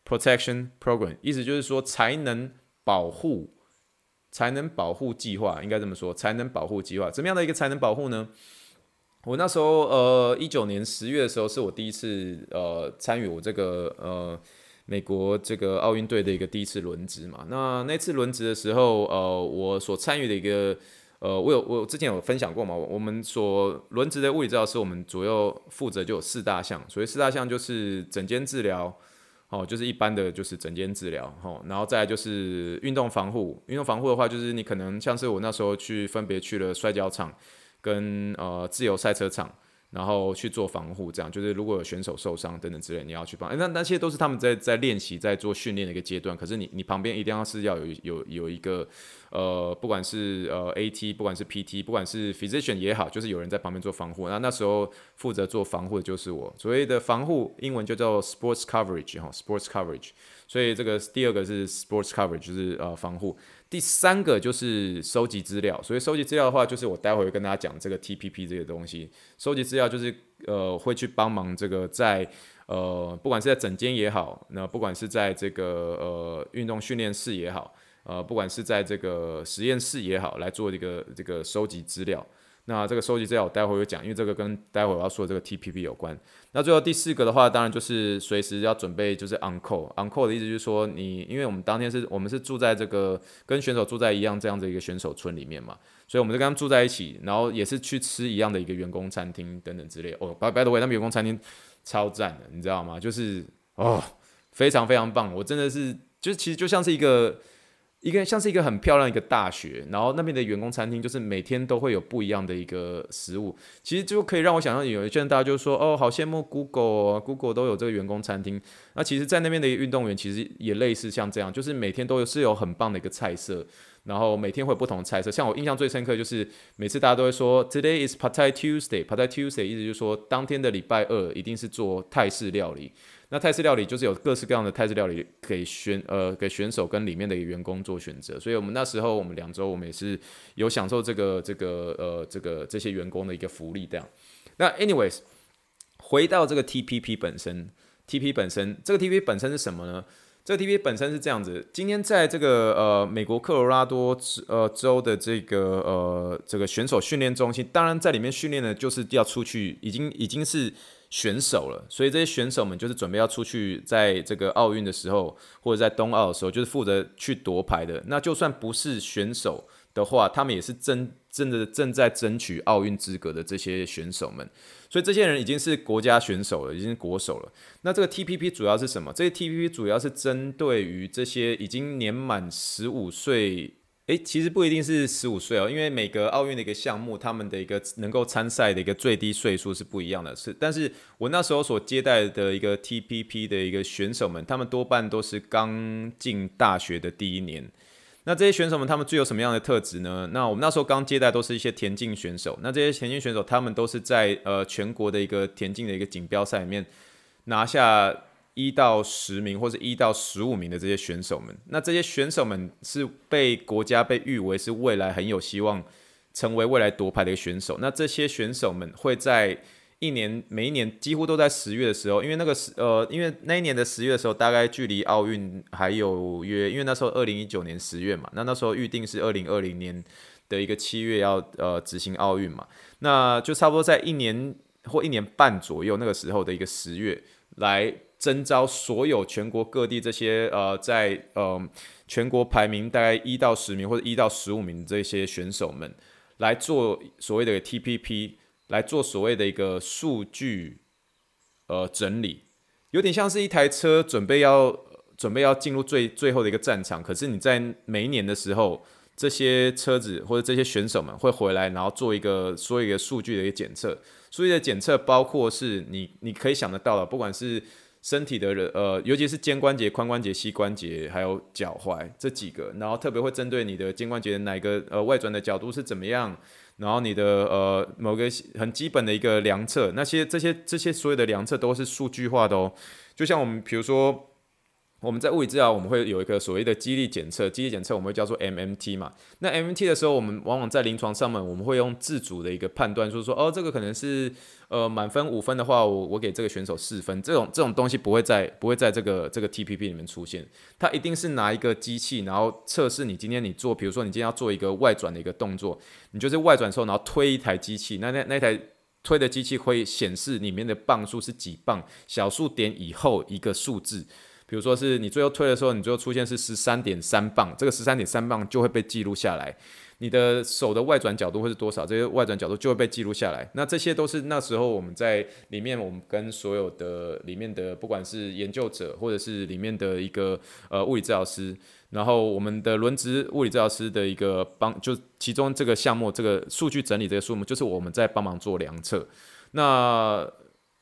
Protection Program，意思就是说才能保护，才能保护计划，应该这么说，才能保护计划，怎么样的一个才能保护呢？我那时候，呃，一九年十月的时候，是我第一次，呃，参与我这个，呃，美国这个奥运队的一个第一次轮值嘛。那那次轮值的时候，呃，我所参与的一个，呃，我有我之前有分享过嘛，我们所轮值的物理治疗师，我们主要负责就有四大项，所以四大项就是诊间治疗，哦，就是一般的就是诊间治疗，哦，然后再就是运动防护，运动防护的话，就是你可能像是我那时候去分别去了摔跤场。跟呃自由赛车场，然后去做防护，这样就是如果有选手受伤等等之类，你要去帮。那那些都是他们在在练习、在做训练的一个阶段。可是你你旁边一定要是要有有有一个呃，不管是呃 AT，不管是 PT，不管是 physician 也好，就是有人在旁边做防护。那那时候负责做防护的就是我。所谓的防护，英文就叫 sports coverage 哈，sports coverage。所以这个第二个是 sports coverage，就是呃防护。第三个就是收集资料，所以收集资料的话，就是我待会会跟大家讲这个 TPP 这个东西。收集资料就是呃会去帮忙这个在呃不管是在诊间也好，那不管是在这个呃运动训练室也好，呃不管是在这个实验室也好，来做一个这个收集资料。那这个收集资料我待会会讲，因为这个跟待会我要说的这个 TPP 有关。那最后第四个的话，当然就是随时要准备，就是 uncle。uncle 的意思就是说，你因为我们当天是我们是住在这个跟选手住在一样这样的一个选手村里面嘛，所以我们就跟他们住在一起，然后也是去吃一样的一个员工餐厅等等之类。哦，by by the way，他们员工餐厅超赞的，你知道吗？就是哦，非常非常棒。我真的是，就其实就像是一个。一个像是一个很漂亮一个大学，然后那边的员工餐厅就是每天都会有不一样的一个食物，其实就可以让我想象有一些人大家就说哦，好羡慕 Google，Google 都有这个员工餐厅。那其实，在那边的运动员其实也类似像这样，就是每天都有是有很棒的一个菜色，然后每天会有不同的菜色。像我印象最深刻就是每次大家都会说 Today is Partai Tuesday，Partai Tuesday 意思就是说当天的礼拜二一定是做泰式料理。那泰式料理就是有各式各样的泰式料理给选呃给选手跟里面的员工做选择，所以我们那时候我们两周我们也是有享受这个这个呃这个这些员工的一个福利这样。那 anyways 回到这个 TPP 本身，TPP 本身这个 TPP 本身是什么呢？这个 TPP 本身是这样子，今天在这个呃美国科罗拉多呃州的这个呃这个选手训练中心，当然在里面训练的就是要出去，已经已经是。选手了，所以这些选手们就是准备要出去，在这个奥运的时候，或者在冬奥的时候，就是负责去夺牌的。那就算不是选手的话，他们也是真真的正在争取奥运资格的这些选手们。所以这些人已经是国家选手了，已经是国手了。那这个 TPP 主要是什么？这个 TPP 主要是针对于这些已经年满十五岁。诶，其实不一定是十五岁哦，因为每个奥运的一个项目，他们的一个能够参赛的一个最低岁数是不一样的。是，但是我那时候所接待的一个 TPP 的一个选手们，他们多半都是刚进大学的第一年。那这些选手们，他们具有什么样的特质呢？那我们那时候刚接待都是一些田径选手。那这些田径选手，他们都是在呃全国的一个田径的一个锦标赛里面拿下。一到十名或者一到十五名的这些选手们，那这些选手们是被国家被誉为是未来很有希望成为未来夺牌的一个选手。那这些选手们会在一年每一年几乎都在十月的时候，因为那个十呃，因为那一年的十月的时候，大概距离奥运还有约，因为那时候二零一九年十月嘛，那那时候预定是二零二零年的一个七月要呃执行奥运嘛，那就差不多在一年或一年半左右那个时候的一个十月来。征召所有全国各地这些呃，在呃全国排名大概一到十名或者一到十五名这些选手们来做所谓的 TPP，来做所谓的一个数据呃整理，有点像是一台车准备要准备要进入最最后的一个战场，可是你在每一年的时候，这些车子或者这些选手们会回来，然后做一个做一个数据的一个检测，数据的检测包括是你你可以想得到的，不管是身体的人呃，尤其是肩关节、髋关节、膝关节，还有脚踝这几个，然后特别会针对你的肩关节哪个呃外转的角度是怎么样，然后你的呃某个很基本的一个量测，那些这些这些所有的量测都是数据化的哦，就像我们比如说。我们在物理治疗，我们会有一个所谓的肌力检测，肌力检测我们会叫做 MMT 嘛。那 MMT 的时候，我们往往在临床上面，我们会用自主的一个判断，就是说，哦，这个可能是呃满分五分的话，我我给这个选手四分。这种这种东西不会在不会在这个这个 TPP 里面出现，它一定是拿一个机器，然后测试你今天你做，比如说你今天要做一个外转的一个动作，你就是外转的时候，然后推一台机器，那那那台推的机器会显示里面的磅数是几磅，小数点以后一个数字。比如说是你最后推的时候，你最后出现是十三点三磅，这个十三点三磅就会被记录下来。你的手的外转角度会是多少？这些外转角度就会被记录下来。那这些都是那时候我们在里面，我们跟所有的里面的不管是研究者或者是里面的一个呃物理治疗师，然后我们的轮值物理治疗师的一个帮，就其中这个项目这个数据整理这个数目，就是我们在帮忙做量测。那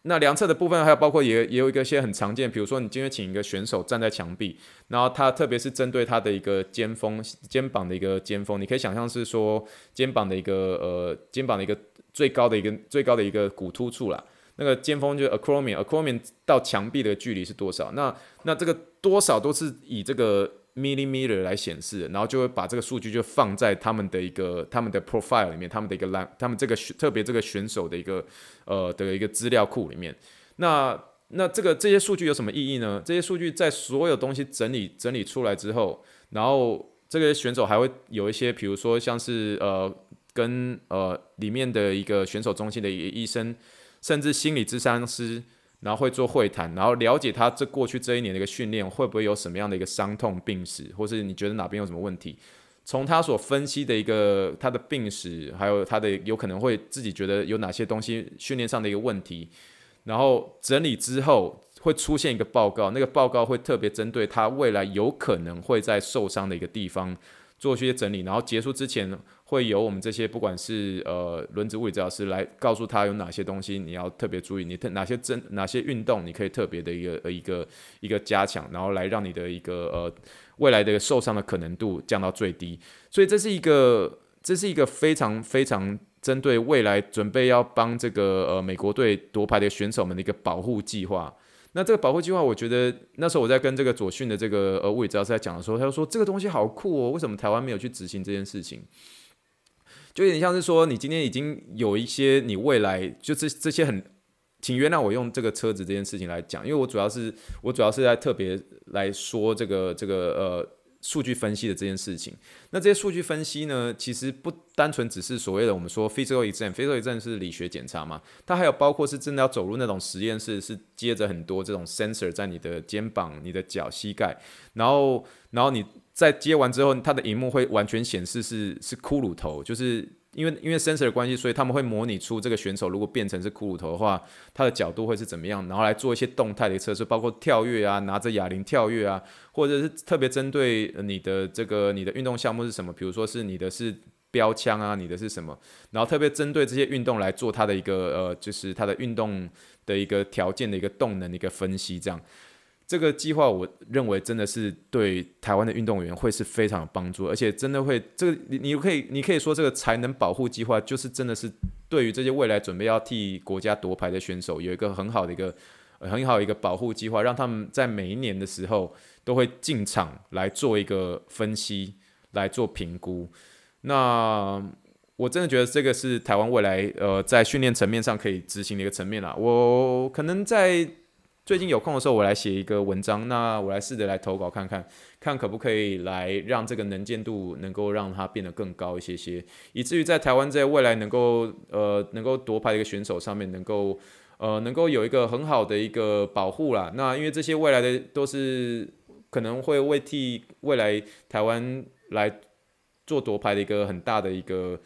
那量测的部分还有包括也也有一个些很常见，比如说你今天请一个选手站在墙壁，然后他特别是针对他的一个肩峰、肩膀的一个肩峰，你可以想象是说肩膀的一个呃肩膀的一个最高的一个最高的一个骨突处啦，那个肩峰就是 acromion，acromion 到墙壁的距离是多少？那那这个多少都是以这个。Millimeter 来显示，然后就会把这个数据就放在他们的一个他们的 profile 里面，他们的一个栏他们这个特别这个选手的一个呃的一个资料库里面。那那这个这些数据有什么意义呢？这些数据在所有东西整理整理出来之后，然后这个选手还会有一些，比如说像是呃跟呃里面的一个选手中心的一个医生，甚至心理咨商师。然后会做会谈，然后了解他这过去这一年的一个训练会不会有什么样的一个伤痛病史，或是你觉得哪边有什么问题？从他所分析的一个他的病史，还有他的有可能会自己觉得有哪些东西训练上的一个问题，然后整理之后会出现一个报告，那个报告会特别针对他未来有可能会在受伤的一个地方做一些整理，然后结束之前会由我们这些不管是呃轮子物理治疗师来告诉他有哪些东西你要特别注意，你特哪些针哪些运动你可以特别的一个一个一个加强，然后来让你的一个呃未来的受伤的可能度降到最低。所以这是一个这是一个非常非常针对未来准备要帮这个呃美国队夺牌的选手们的一个保护计划。那这个保护计划，我觉得那时候我在跟这个左训的这个呃物理治疗师在讲的时候，他就说这个东西好酷哦，为什么台湾没有去执行这件事情？有点像是说，你今天已经有一些你未来就是这些很，请原谅我用这个车子这件事情来讲，因为我主要是我主要是在特别来说这个这个呃。数据分析的这件事情，那这些数据分析呢，其实不单纯只是所谓的我们说 physical exam，physical exam 是理学检查嘛，它还有包括是真的要走入那种实验室，是接着很多这种 sensor 在你的肩膀、你的脚、膝盖，然后然后你在接完之后，它的荧幕会完全显示是是骷髅头，就是。因为因为 sensor 的关系，所以他们会模拟出这个选手如果变成是骷髅头的话，他的角度会是怎么样，然后来做一些动态的测试，包括跳跃啊，拿着哑铃跳跃啊，或者是特别针对你的这个你的运动项目是什么，比如说是你的是标枪啊，你的是什么，然后特别针对这些运动来做它的一个呃，就是它的运动的一个条件的一个动能的一个分析，这样。这个计划，我认为真的是对台湾的运动员会是非常有帮助，而且真的会，这个你你可以你可以说这个才能保护计划，就是真的是对于这些未来准备要替国家夺牌的选手，有一个很好的一个很好的一个保护计划，让他们在每一年的时候都会进场来做一个分析，来做评估。那我真的觉得这个是台湾未来呃在训练层面上可以执行的一个层面啦。我可能在。最近有空的时候，我来写一个文章，那我来试着来投稿看看，看可不可以来让这个能见度能够让它变得更高一些些，以至于在台湾在未来能够呃能够夺牌的一个选手上面能够呃能够有一个很好的一个保护啦。那因为这些未来的都是可能会为替未来台湾来做夺牌的一个很大的一个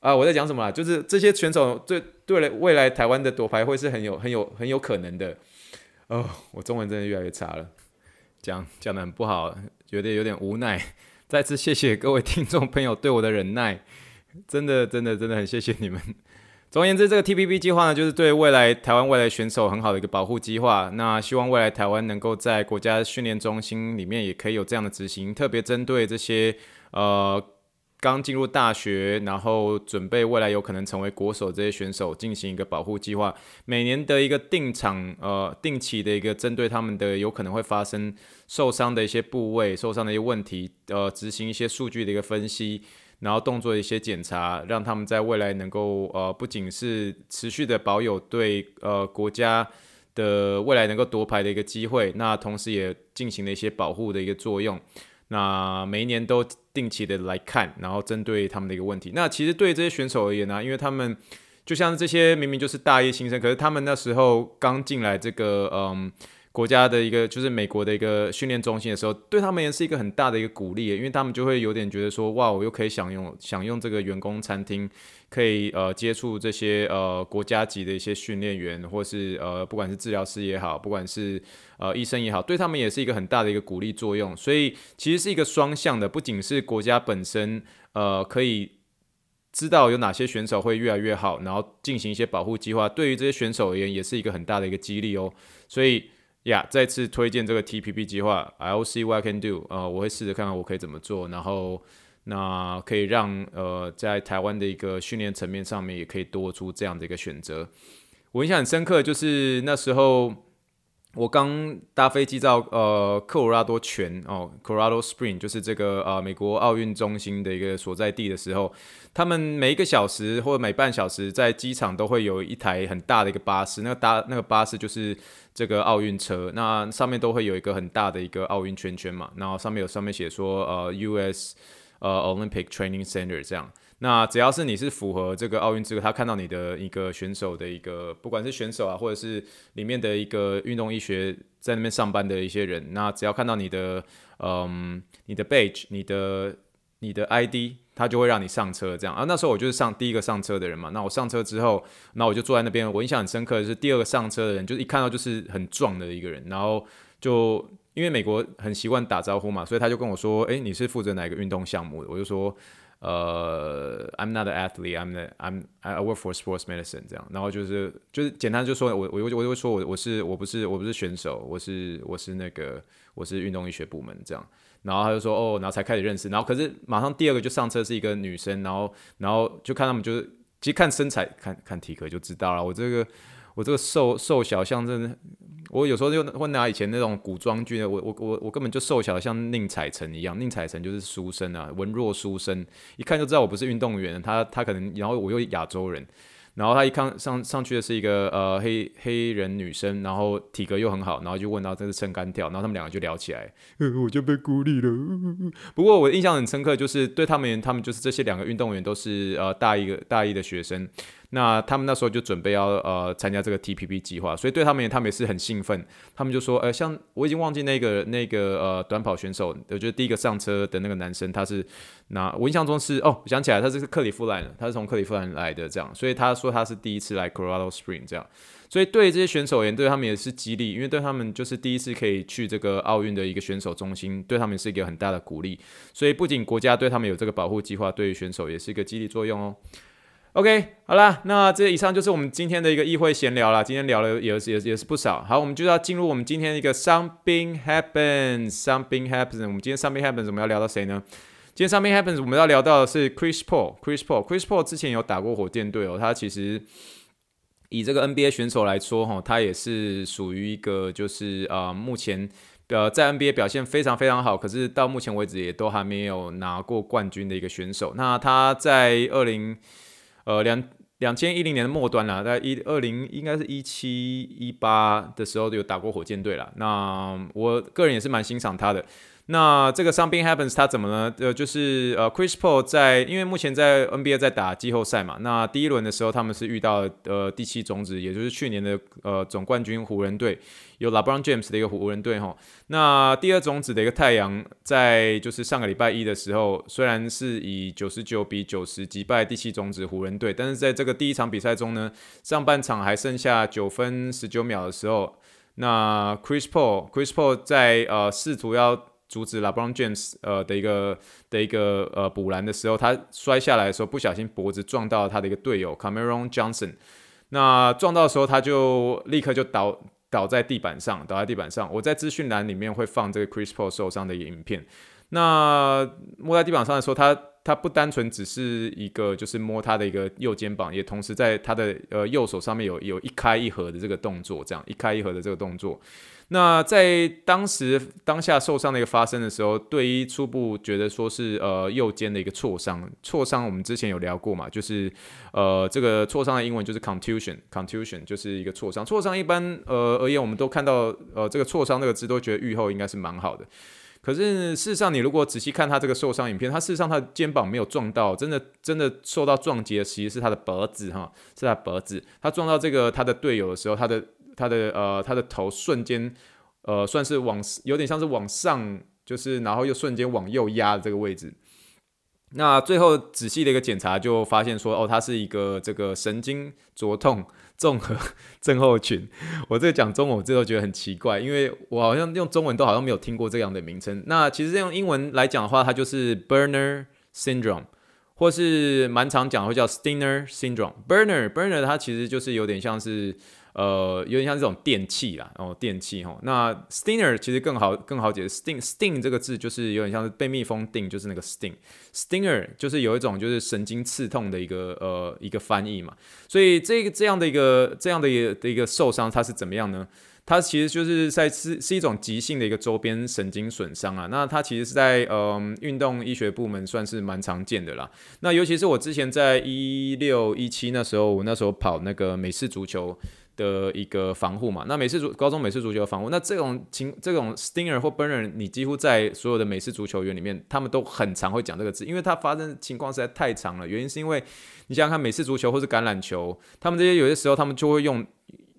啊，我在讲什么啦？就是这些选手对对了，未来台湾的夺牌会是很有很有很有可能的。哦，我中文真的越来越差了，讲讲得很不好，觉得有点无奈。再次谢谢各位听众朋友对我的忍耐，真的真的真的很谢谢你们。总而言之，这个 TPP 计划呢，就是对未来台湾未来选手很好的一个保护计划。那希望未来台湾能够在国家训练中心里面也可以有这样的执行，特别针对这些呃。刚进入大学，然后准备未来有可能成为国手这些选手进行一个保护计划，每年的一个定场，呃，定期的一个针对他们的有可能会发生受伤的一些部位、受伤的一些问题，呃，执行一些数据的一个分析，然后动作的一些检查，让他们在未来能够呃，不仅是持续的保有对呃国家的未来能够夺牌的一个机会，那同时也进行了一些保护的一个作用。那每一年都定期的来看，然后针对他们的一个问题。那其实对这些选手而言呢、因为他们就像这些明明就是大一新生，可是他们那时候刚进来这个嗯。国家的一个就是美国的一个训练中心的时候，对他们也是一个很大的一个鼓励，因为他们就会有点觉得说，哇，我又可以享用享用这个员工餐厅，可以呃接触这些呃国家级的一些训练员，或是呃不管是治疗师也好，不管是呃医生也好，对他们也是一个很大的一个鼓励作用。所以其实是一个双向的，不仅是国家本身呃可以知道有哪些选手会越来越好，然后进行一些保护计划，对于这些选手而言也是一个很大的一个激励哦。所以。呀再次推荐这个 TPP 计划，I'll see what I can do。呃，我会试着看看我可以怎么做，然后那可以让呃在台湾的一个训练层面上面也可以多出这样的一个选择。我印象很深刻，就是那时候我刚搭飞机到呃科罗拉多泉哦，Colorado Spring，就是这个呃美国奥运中心的一个所在地的时候，他们每一个小时或者每半小时在机场都会有一台很大的一个巴士，那个搭那个巴士就是。这个奥运车，那上面都会有一个很大的一个奥运圈圈嘛，然后上面有上面写说呃 US 呃 Olympic Training Center 这样，那只要是你是符合这个奥运资格，他看到你的一个选手的一个，不管是选手啊，或者是里面的一个运动医学在那边上班的一些人，那只要看到你的嗯你的 badge 你的你的 ID。他就会让你上车这样。啊，那时候我就是上第一个上车的人嘛。那我上车之后，那我就坐在那边。我印象很深刻的是，第二个上车的人，就是一看到就是很壮的一个人，然后就因为美国很习惯打招呼嘛，所以他就跟我说：“诶，你是负责哪个运动项目的？”我就说。呃、，I'm not an athlete. I'm I'm I work for sports medicine. 这样，然后就是就是简单就说，我我我就会说我我是我不是我不是选手，我是我是那个我是运动医学部门这样。然后他就说哦，然后才开始认识。然后可是马上第二个就上车是一个女生，然后然后就看他们就是其实看身材看看体格就知道了。我这个我这个瘦瘦小像真的。我有时候就会拿以前那种古装剧的，我我我我根本就瘦小像宁采臣一样，宁采臣就是书生啊，文弱书生，一看就知道我不是运动员。他他可能，然后我又亚洲人，然后他一看上上去的是一个呃黑黑人女生，然后体格又很好，然后就问到这是撑杆跳，然后他们两个就聊起来，我就被孤立了。不过我印象很深刻，就是对他们，他们就是这些两个运动员都是呃大一个大一的学生。那他们那时候就准备要呃参加这个 TPP 计划，所以对他们他们也是很兴奋。他们就说，呃，像我已经忘记那个那个呃短跑选手，我觉得第一个上车的那个男生他是那我印象中是哦，我想起来他这是克里夫兰，他是从克里夫兰来的这样，所以他说他是第一次来 Colorado Spring 这样，所以对这些选手而言，对他们也是激励，因为对他们就是第一次可以去这个奥运的一个选手中心，对他们是一个很大的鼓励。所以不仅国家对他们有这个保护计划，对于选手也是一个激励作用哦。OK，好啦，那这以上就是我们今天的一个议会闲聊啦。今天聊了也是也是也是不少。好，我们就要进入我们今天的一个 Something Happens，Something Happens。我们今天 Something Happens 我们要聊到谁呢？今天 Something Happens 我们要聊到的是 Chris Paul，Chris Paul，Chris Paul 之前有打过火箭队哦。他其实以这个 NBA 选手来说，哈，他也是属于一个就是啊、呃，目前呃在 NBA 表现非常非常好，可是到目前为止也都还没有拿过冠军的一个选手。那他在二零呃，两两千一零年的末端啦，在一二零应该是一七一八的时候有打过火箭队啦。那我个人也是蛮欣赏他的。那这个伤病 happens，他怎么呢？呃，就是呃，Chris Paul 在，因为目前在 NBA 在打季后赛嘛。那第一轮的时候，他们是遇到呃第七种子，也就是去年的呃总冠军湖人队，有 LeBron James 的一个湖人队哈。那第二种子的一个太阳，在就是上个礼拜一的时候，虽然是以九十九比九十击败第七种子湖人队，但是在这个第一场比赛中呢，上半场还剩下九分十九秒的时候，那 Chris Paul Chris Paul 在呃试图要阻止 LeBron James 呃的一个的一个呃补篮的时候，他摔下来的时候不小心脖子撞到他的一个队友 Cameron Johnson。那撞到的时候，他就立刻就倒倒在地板上，倒在地板上。我在资讯栏里面会放这个 Chris Paul 受伤的影片。那摸在地板上的时候，他他不单纯只是一个就是摸他的一个右肩膀，也同时在他的呃右手上面有有一开一合的这个动作，这样一开一合的这个动作。那在当时当下受伤的一个发生的时候，队医初步觉得说是呃右肩的一个挫伤，挫伤我们之前有聊过嘛，就是呃这个挫伤的英文就是 contusion，contusion 就是一个挫伤，挫伤一般呃而言我们都看到呃这个挫伤这个字都觉得愈后应该是蛮好的，可是事实上你如果仔细看他这个受伤影片，他事实上他的肩膀没有撞到，真的真的受到撞击的其实是他的脖子哈，是他脖子，他撞到这个他的队友的时候，他的。他的呃，他的头瞬间，呃，算是往有点像是往上，就是然后又瞬间往右压的这个位置。那最后仔细的一个检查就发现说，哦，他是一个这个神经灼痛综合症候群。我这个讲中文，我这都觉得很奇怪，因为我好像用中文都好像没有听过这样的名称。那其实用英文来讲的话，它就是 Burner Syndrome，或是蛮常讲会叫 Stinger Syndrome。Burner Burner 它其实就是有点像是。呃，有点像这种电器啦，哦，电器哈。那 stinger 其实更好更好解释，sting sting 这个字就是有点像是被蜜蜂叮，就是那个 sting。stinger 就是有一种就是神经刺痛的一个呃一个翻译嘛。所以这个这样的一个这样的一个的一个受伤，它是怎么样呢？它其实就是在是是一种急性的一个周边神经损伤啊。那它其实是在嗯运动医学部门算是蛮常见的啦。那尤其是我之前在一六一七那时候，我那时候跑那个美式足球。的一个防护嘛，那美式足高中美式足球的防护，那这种情这种 stinger 或 burner，你几乎在所有的美式足球员里面，他们都很常会讲这个字，因为它发生情况实在太长了。原因是因为你想想看，美式足球或是橄榄球，他们这些有些时候他们就会用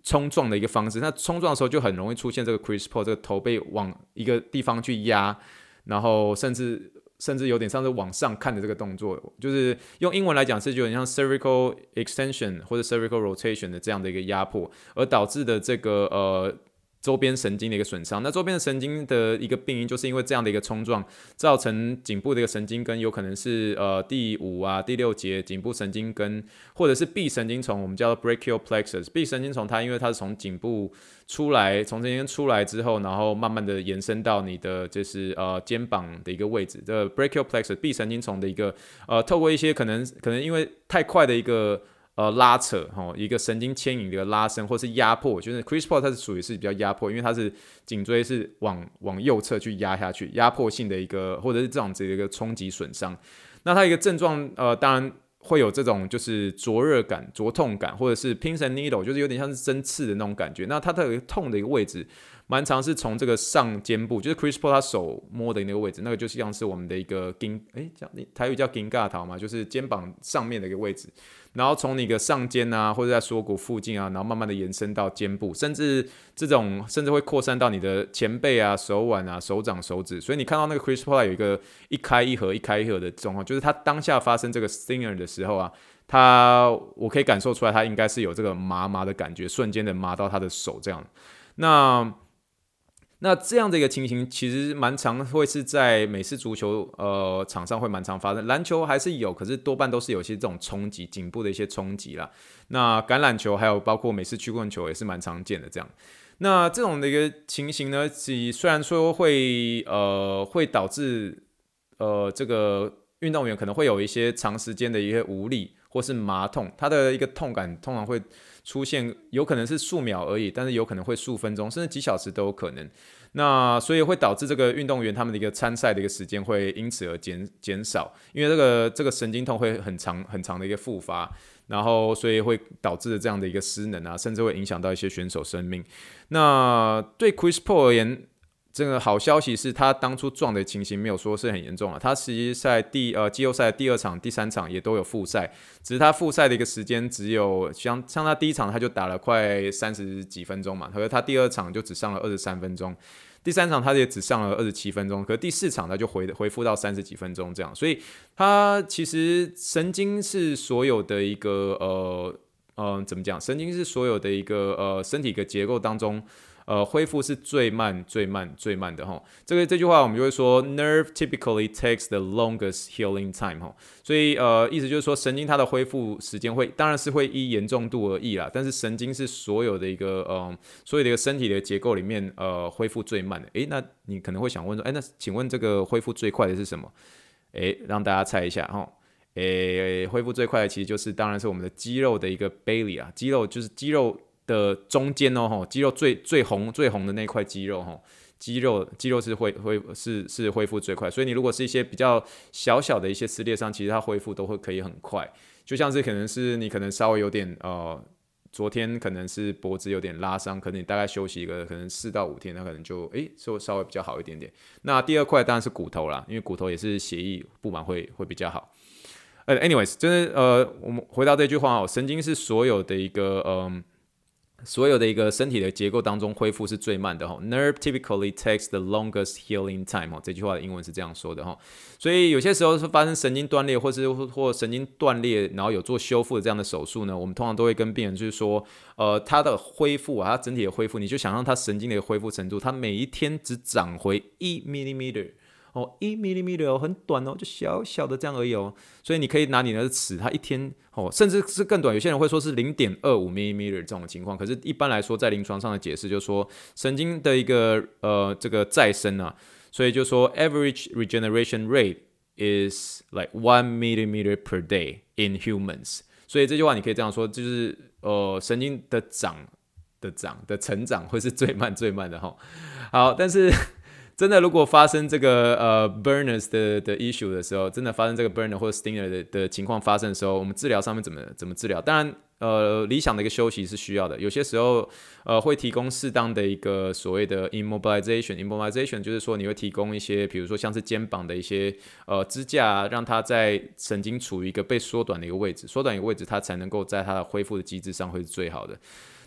冲撞的一个方式，那冲撞的时候就很容易出现这个 c r i s p r 这个头被往一个地方去压，然后甚至。甚至有点像是往上看的这个动作，就是用英文来讲是有点像 cervical extension 或者 cervical rotation 的这样的一个压迫，而导致的这个呃。周边神经的一个损伤，那周边的神经的一个病因，就是因为这样的一个冲撞，造成颈部的一个神经根有可能是呃第五啊第六节颈部神经根，或者是臂神经丛，我们叫做 brachial plexus。臂神经丛它因为它是从颈部出来，从这边出来之后，然后慢慢的延伸到你的就是呃肩膀的一个位置，这 brachial plexus 臂神经丛的一个呃透过一些可能可能因为太快的一个。呃，拉扯哈，一个神经牵引的一个拉伸，或是压迫，就是 Chris Paul 它是属于是比较压迫，因为它是颈椎是往往右侧去压下去，压迫性的一个或者是这样子的一个冲击损伤。那它一个症状，呃，当然会有这种就是灼热感、灼痛感，或者是 pins and needle，就是有点像是针刺的那种感觉。那它的痛的一个位置。蛮长是从这个上肩部，就是 Chris Paul 他手摸的那个位置，那个就像是我们的一个肩，哎，讲台语叫肩胛头嘛，就是肩膀上面的一个位置。然后从你的上肩啊，或者在锁骨附近啊，然后慢慢的延伸到肩部，甚至这种甚至会扩散到你的前背啊、手腕啊、手掌、手指。所以你看到那个 Chris Paul 有一个一开一合、一开一合的状况，就是他当下发生这个 stinger 的时候啊，他我可以感受出来，他应该是有这个麻麻的感觉，瞬间的麻到他的手这样。那那这样的一个情形，其实蛮常会是在美式足球呃场上会蛮常发生，篮球还是有，可是多半都是有一些这种冲击颈部的一些冲击啦。那橄榄球还有包括美式曲棍球也是蛮常见的这样。那这种的一个情形呢，其虽然说会呃会导致呃这个运动员可能会有一些长时间的一些无力或是麻痛，他的一个痛感通常会。出现有可能是数秒而已，但是有可能会数分钟，甚至几小时都有可能。那所以会导致这个运动员他们的一个参赛的一个时间会因此而减减少，因为这个这个神经痛会很长很长的一个复发，然后所以会导致这样的一个失能啊，甚至会影响到一些选手生命。那对 Chrispo 而言，这个好消息是他当初撞的情形没有说是很严重了，他实际赛第呃季后赛第二场、第三场也都有复赛，只是他复赛的一个时间只有像像他第一场他就打了快三十几分钟嘛，可是他第二场就只上了二十三分钟，第三场他也只上了二十七分钟，可是第四场他就回回复到三十几分钟这样，所以他其实神经是所有的一个呃呃怎么讲？神经是所有的一个呃身体一个结构当中。呃，恢复是最慢、最慢、最慢的哈。这个这句话我们就会说，nerve typically takes the longest healing time 哈。所以呃，意思就是说，神经它的恢复时间会，当然是会依严重度而异啦。但是神经是所有的一个呃，所有的一个身体的结构里面呃，恢复最慢的。诶，那你可能会想问说，诶，那请问这个恢复最快的是什么？诶，让大家猜一下哈。诶，恢复最快的其实就是，当然是我们的肌肉的一个 b a i l y 啊，肌肉就是肌肉。的中间哦，肌肉最最红最红的那块肌肉，吼，肌肉肌肉是恢恢是是恢复最快，所以你如果是一些比较小小的一些撕裂伤，其实它恢复都会可以很快，就像是可能是你可能稍微有点呃，昨天可能是脖子有点拉伤，可能你大概休息一个可能四到五天，那可能就诶稍稍微比较好一点点。那第二块当然是骨头啦，因为骨头也是血液布满会会比较好。呃，anyways，就是呃，我们回到这句话哦，神经是所有的一个嗯。所有的一个身体的结构当中恢复是最慢的哈，nerve typically takes the longest healing time 哦，这句话的英文是这样说的哈，所以有些时候是发生神经断裂或是或神经断裂，然后有做修复的这样的手术呢，我们通常都会跟病人就是说，呃，他的恢复啊，他整体的恢复，你就想让他神经的恢复程度，他每一天只长回一 millimeter。哦，一 millimeter 哦，很短哦，就小小的这样而已哦。所以你可以拿你的尺，它一天哦，甚至是更短。有些人会说是零点二五 millimeter 这种情况，可是一般来说，在临床上的解释就是说，神经的一个呃这个再生啊，所以就说 average regeneration rate is like one millimeter per day in humans。所以这句话你可以这样说，就是呃神经的长的长的成长会是最慢最慢的哈。好，但是。真的，如果发生这个呃 burners 的的 issue 的时候，真的发生这个 burner 或者 stinger 的的情况发生的时候，我们治疗上面怎么怎么治疗？当然，呃理想的一个休息是需要的。有些时候呃会提供适当的一个所谓的 immobilization，immobilization 就是说你会提供一些，比如说像是肩膀的一些呃支架，让它在神经处于一个被缩短的一个位置，缩短一个位置，它才能够在它的恢复的机制上会是最好的。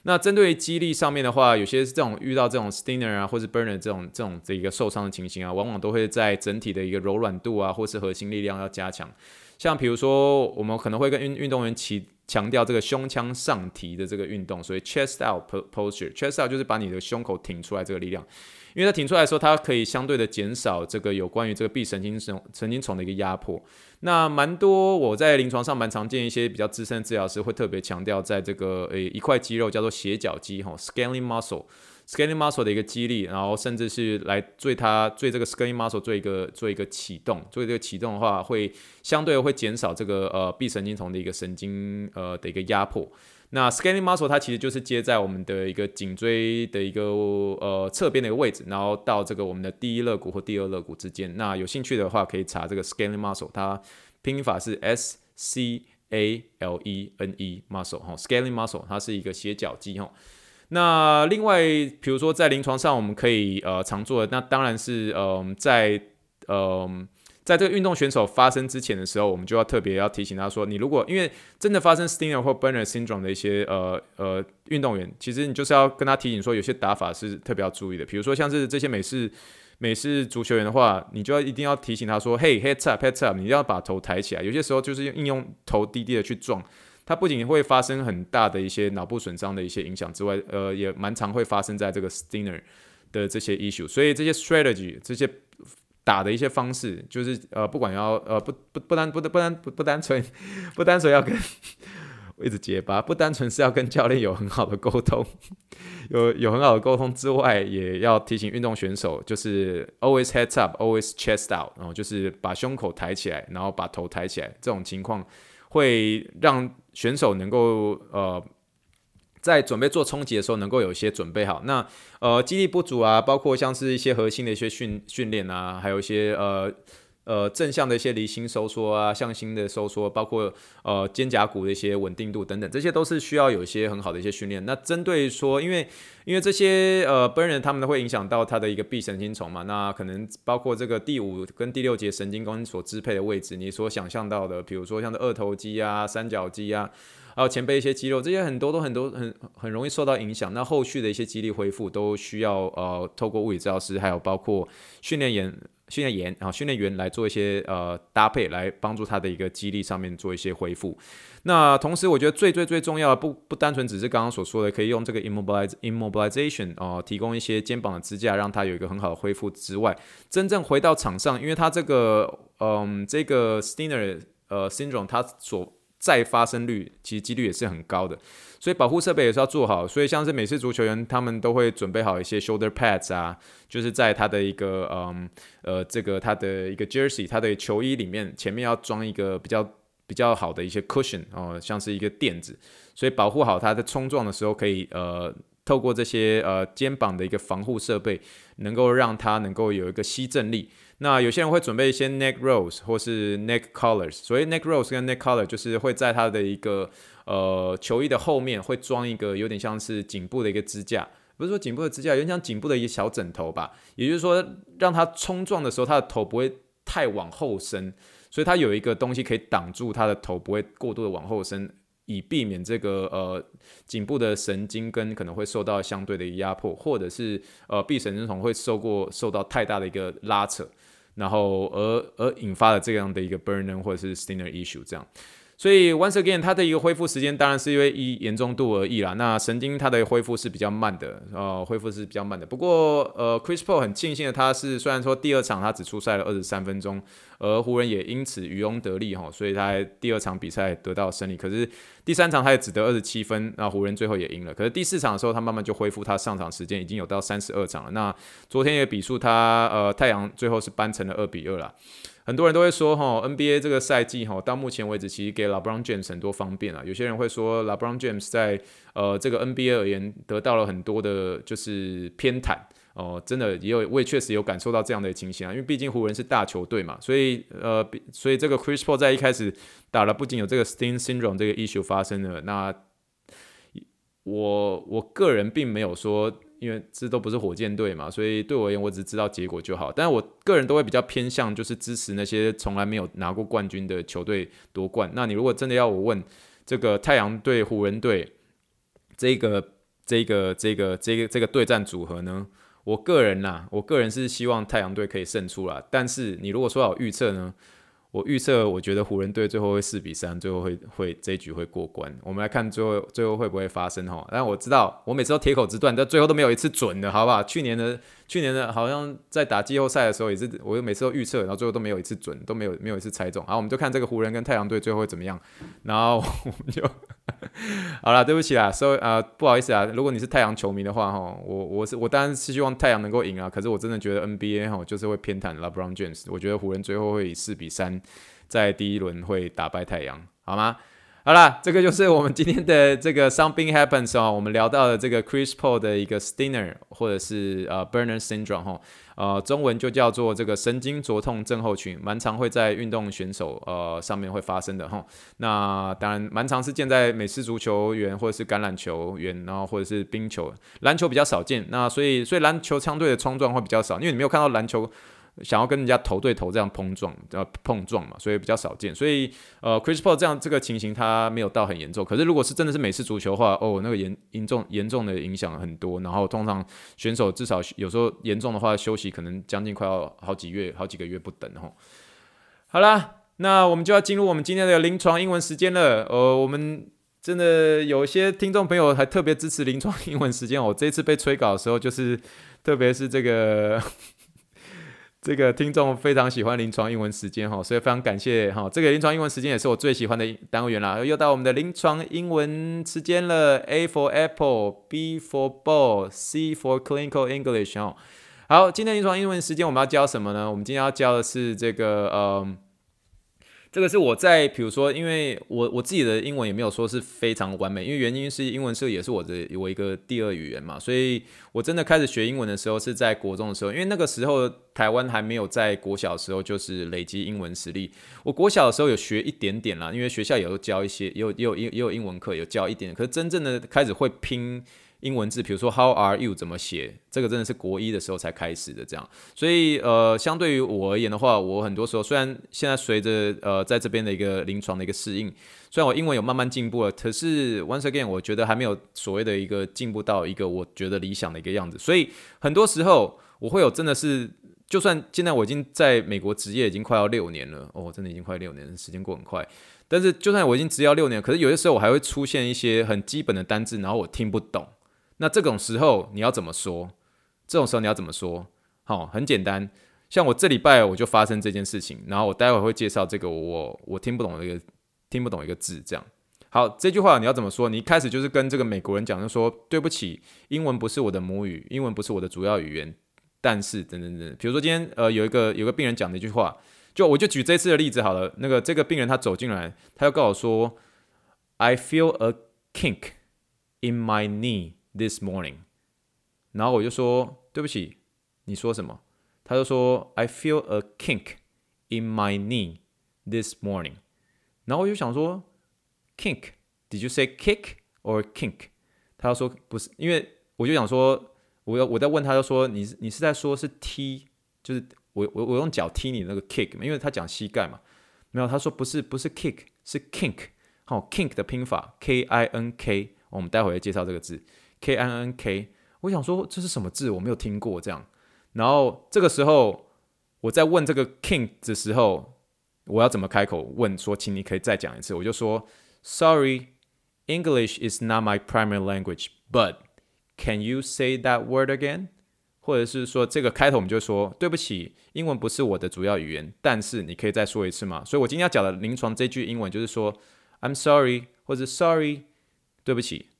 那针对肌力上面的话，有些这种遇到这种 Stinger 啊，或是 Burner 这种这种这一个受伤的情形啊，往往都会在整体的一个柔软度啊，或是核心力量要加强。像比如说，我们可能会跟运运动员起强调这个胸腔上提的这个运动，所以 chest out posture，chest out 就是把你的胸口挺出来这个力量。因为它挺出来的时候，它可以相对的减少这个有关于这个臂神经丛神经丛的一个压迫。那蛮多我在临床上蛮常见一些比较资深的治疗师会特别强调，在这个诶一块肌肉叫做斜角肌哈，scaling muscle，scaling muscle 的一个肌力，然后甚至是来对它对这个 scaling muscle 做一个做一个启动，做一个启动的话，会相对会减少这个呃臂神经丛的一个神经呃的一个压迫。那 scaling muscle 它其实就是接在我们的一个颈椎的一个呃侧边的一个位置，然后到这个我们的第一肋骨或第二肋骨之间。那有兴趣的话，可以查这个 scaling muscle，它拼音法是 S C A L E N E muscle 哈，scaling muscle 它是一个斜角肌哈。那另外，比如说在临床上我们可以呃常做的，那当然是嗯、呃、在嗯。在这个运动选手发生之前的时候，我们就要特别要提醒他说，你如果因为真的发生 Stinger 或 Burner syndrome 的一些呃呃运动员，其实你就是要跟他提醒说，有些打法是特别要注意的。比如说像是这些美式美式足球员的话，你就要一定要提醒他说，嘿，heads up，heads up，你要把头抬起来。有些时候就是应用头低低的去撞，它不仅会发生很大的一些脑部损伤的一些影响之外，呃，也蛮常会发生在这个 Stinger 的这些 issue。所以这些 strategy 这些。打的一些方式，就是呃，不管要呃，不不不单不不单不不单纯不单纯要跟一直结巴，不单纯是要跟教练有很好的沟通，有有很好的沟通之外，也要提醒运动选手，就是 always heads up，always chest out，然后就是把胸口抬起来，然后把头抬起来，这种情况会让选手能够呃。在准备做冲击的时候，能够有一些准备好。那呃，肌力不足啊，包括像是一些核心的一些训训练啊，还有一些呃呃正向的一些离心收缩啊，向心的收缩，包括呃肩胛骨的一些稳定度等等，这些都是需要有一些很好的一些训练。那针对说，因为因为这些呃 Burner 他们会影响到他的一个臂神经丛嘛，那可能包括这个第五跟第六节神经根所支配的位置，你所想象到的，比如说像是二头肌啊、三角肌啊。还有前背一些肌肉，这些很多都很多很很容易受到影响。那后续的一些肌力恢复都需要呃透过物理治疗师，还有包括训练员、训练员啊训练员来做一些呃搭配，来帮助他的一个肌力上面做一些恢复。那同时，我觉得最最最重要的不不单纯只是刚刚所说的，可以用这个 immobilize immobilization 哦、提供一些肩膀的支架，让他有一个很好的恢复之外，真正回到场上，因为他这个嗯、这个 Stinger 呃 syndrome 他所再发生率其实几率也是很高的，所以保护设备也是要做好。所以像是美式足球员，他们都会准备好一些 shoulder pads 啊，就是在他的一个嗯呃这个他的一个 jersey，他的球衣里面前面要装一个比较比较好的一些 cushion 哦，像是一个垫子，所以保护好他的冲撞的时候可以呃透过这些呃肩膀的一个防护设备，能够让他能够有一个吸震力。那有些人会准备一些 neck rolls 或是 neck collars，所以 neck rolls 跟 neck collar 就是会在他的一个呃球衣的后面会装一个有点像是颈部的一个支架，不是说颈部的支架，有点像颈部的一个小枕头吧。也就是说，让他冲撞的时候，他的头不会太往后伸，所以它有一个东西可以挡住他的头不会过度的往后伸，以避免这个呃颈部的神经根可能会受到相对的压迫，或者是呃臂神经丛会受过受到太大的一个拉扯。然后而而引发了这样的一个 Burner 或者是 Stinger issue 这样，所以 once again 它的一个恢复时间当然是因为一严重度而异啦。那神经它的恢复是比较慢的，呃，恢复是比较慢的。不过呃，Chris Paul 很庆幸的，他是虽然说第二场他只出赛了二十三分钟。而湖人也因此渔翁得利哈，所以他第二场比赛得到胜利。可是第三场他也只得二十七分，那湖人最后也赢了。可是第四场的时候，他慢慢就恢复他上场时间，已经有到三十二场了。那昨天也比数他呃太阳最后是扳成了二比二了。很多人都会说哈，NBA 这个赛季哈到目前为止其实给 LeBron James 很多方便啊。有些人会说 LeBron James 在呃这个 NBA 而言得到了很多的就是偏袒。哦，真的也有，我也确实有感受到这样的情形啊，因为毕竟湖人是大球队嘛，所以呃，所以这个 Chris Paul 在一开始打了，不仅有这个 Sting syndrome 这个 issue 发生了，那我我个人并没有说，因为这都不是火箭队嘛，所以对我而言，我只知道结果就好。但是我个人都会比较偏向，就是支持那些从来没有拿过冠军的球队夺冠。那你如果真的要我问这个太阳队、湖人队这个、这个、这个、这个、这个对战组合呢？我个人呐、我个人是希望太阳队可以胜出啦。但是你如果说要预测呢？我预测，我觉得湖人队最后会四比三，最后会会这一局会过关。我们来看最后最后会不会发生哈？但我知道我每次都铁口直断，但最后都没有一次准的，好不好？去年的去年的好像在打季后赛的时候也是，我每次都预测，然后最后都没有一次准，都没有没有一次猜中。好，我们就看这个湖人跟太阳队最后会怎么样。然后我们就 好了，对不起啦，所以啊不好意思啊，如果你是太阳球迷的话哈，我我是我当然是希望太阳能够赢啊。可是我真的觉得 NBA 哈就是会偏袒 LeBron James，我觉得湖人最后会以四比三。在第一轮会打败太阳，好吗？好啦，这个就是我们今天的这个 Something Happens 哦，我们聊到了这个 Chris Paul 的一个 Stinger 或者是呃 Burner Syndrome 哈，呃，中文就叫做这个神经灼痛症候群，蛮常会在运动选手呃上面会发生的哈。那当然蛮常是见在美式足球员或者是橄榄球员，然后或者是冰球，篮球比较少见。那所以所以篮球相对的冲撞会比较少，因为你没有看到篮球。想要跟人家头对头这样碰撞，呃，碰撞嘛，所以比较少见。所以，呃，crispo 这样这个情形，他没有到很严重。可是，如果是真的是美式足球的话，哦，那个严严重严重的影响很多。然后，通常选手至少有时候严重的话，休息可能将近快要好几月、好几个月不等吼。好啦，那我们就要进入我们今天的临床英文时间了。呃，我们真的有些听众朋友还特别支持临床英文时间。我这次被催稿的时候，就是特别是这个。这个听众非常喜欢临床英文时间哈，所以非常感谢哈。这个临床英文时间也是我最喜欢的单元啦。又到我们的临床英文时间了，A for Apple，B for Ball，C for Clinical English 哦。好，今天临床英文时间我们要教什么呢？我们今天要教的是这个嗯。这个是我在，比如说，因为我我自己的英文也没有说是非常完美，因为原因是英文是也是我的我一个第二语言嘛，所以我真的开始学英文的时候是在国中的时候，因为那个时候台湾还没有在国小的时候就是累积英文实力。我国小的时候有学一点点啦，因为学校也有教一些，也有也有也有英文课有教一点，可是真正的开始会拼。英文字，比如说 How are you 怎么写？这个真的是国一的时候才开始的，这样。所以呃，相对于我而言的话，我很多时候虽然现在随着呃在这边的一个临床的一个适应，虽然我英文有慢慢进步了，可是 once again 我觉得还没有所谓的一个进步到一个我觉得理想的一个样子。所以很多时候我会有真的是，就算现在我已经在美国职业已经快要六年了，哦，真的已经快六年，时间过很快。但是就算我已经职业六年，可是有些时候我还会出现一些很基本的单字，然后我听不懂。那这种时候你要怎么说？这种时候你要怎么说？好，很简单。像我这礼拜我就发生这件事情，然后我待会会介绍这个我我听不懂的一个听不懂一个字，这样。好，这句话你要怎么说？你一开始就是跟这个美国人讲，就说对不起，英文不是我的母语，英文不是我的主要语言。但是等等等，比如说今天呃有一个有个病人讲的一句话，就我就举这次的例子好了。那个这个病人他走进来，他要跟我说，I feel a kink in my knee。This morning，然后我就说对不起，你说什么？他就说 I feel a kink in my knee this morning。然后我就想说 kink，Did you say kick or kink？他就说不是，因为我就想说，我要我在问他，就说你你是在说是踢，就是我我我用脚踢你那个 kick，因为他讲膝盖嘛。没有，他说不是不是 kick，是 kink。好，kink 的拼法 K I N K，我们待会会介绍这个字。K n n k，我想说这是什么字？我没有听过这样。然后这个时候我在问这个 King 的时候，我要怎么开口问说，请你可以再讲一次？我就说，Sorry，English is not my primary language，but can you say that word again？或者是说这个开头我们就说，对不起，英文不是我的主要语言，但是你可以再说一次吗？所以我今天要讲的临床这句英文就是说，I'm sorry，或者 Sorry，对不起。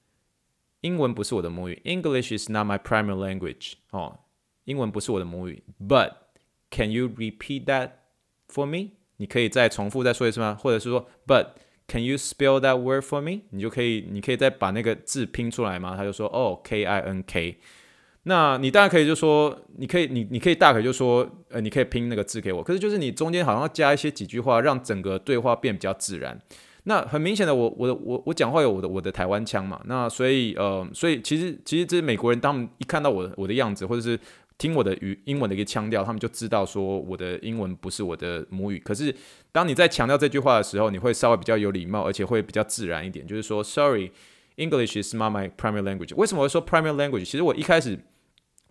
英文不是我的母语，English is not my primary language。哦，英文不是我的母语，But can you repeat that for me？你可以再重复再说一次吗？或者是说，But can you spell that word for me？你就可以，你可以再把那个字拼出来吗？他就说，哦，K I N K。那你当然可以就说，你可以，你你可以大可就说，呃，你可以拼那个字给我。可是就是你中间好像要加一些几句话，让整个对话变比较自然。那很明显的我，我我我讲话有我的我的台湾腔嘛，那所以呃，所以其实其实这些美国人，他们一看到我我的样子，或者是听我的语英文的一个腔调，他们就知道说我的英文不是我的母语。可是当你在强调这句话的时候，你会稍微比较有礼貌，而且会比较自然一点，就是说，Sorry，English is not my primary language。为什么会说 primary language？其实我一开始，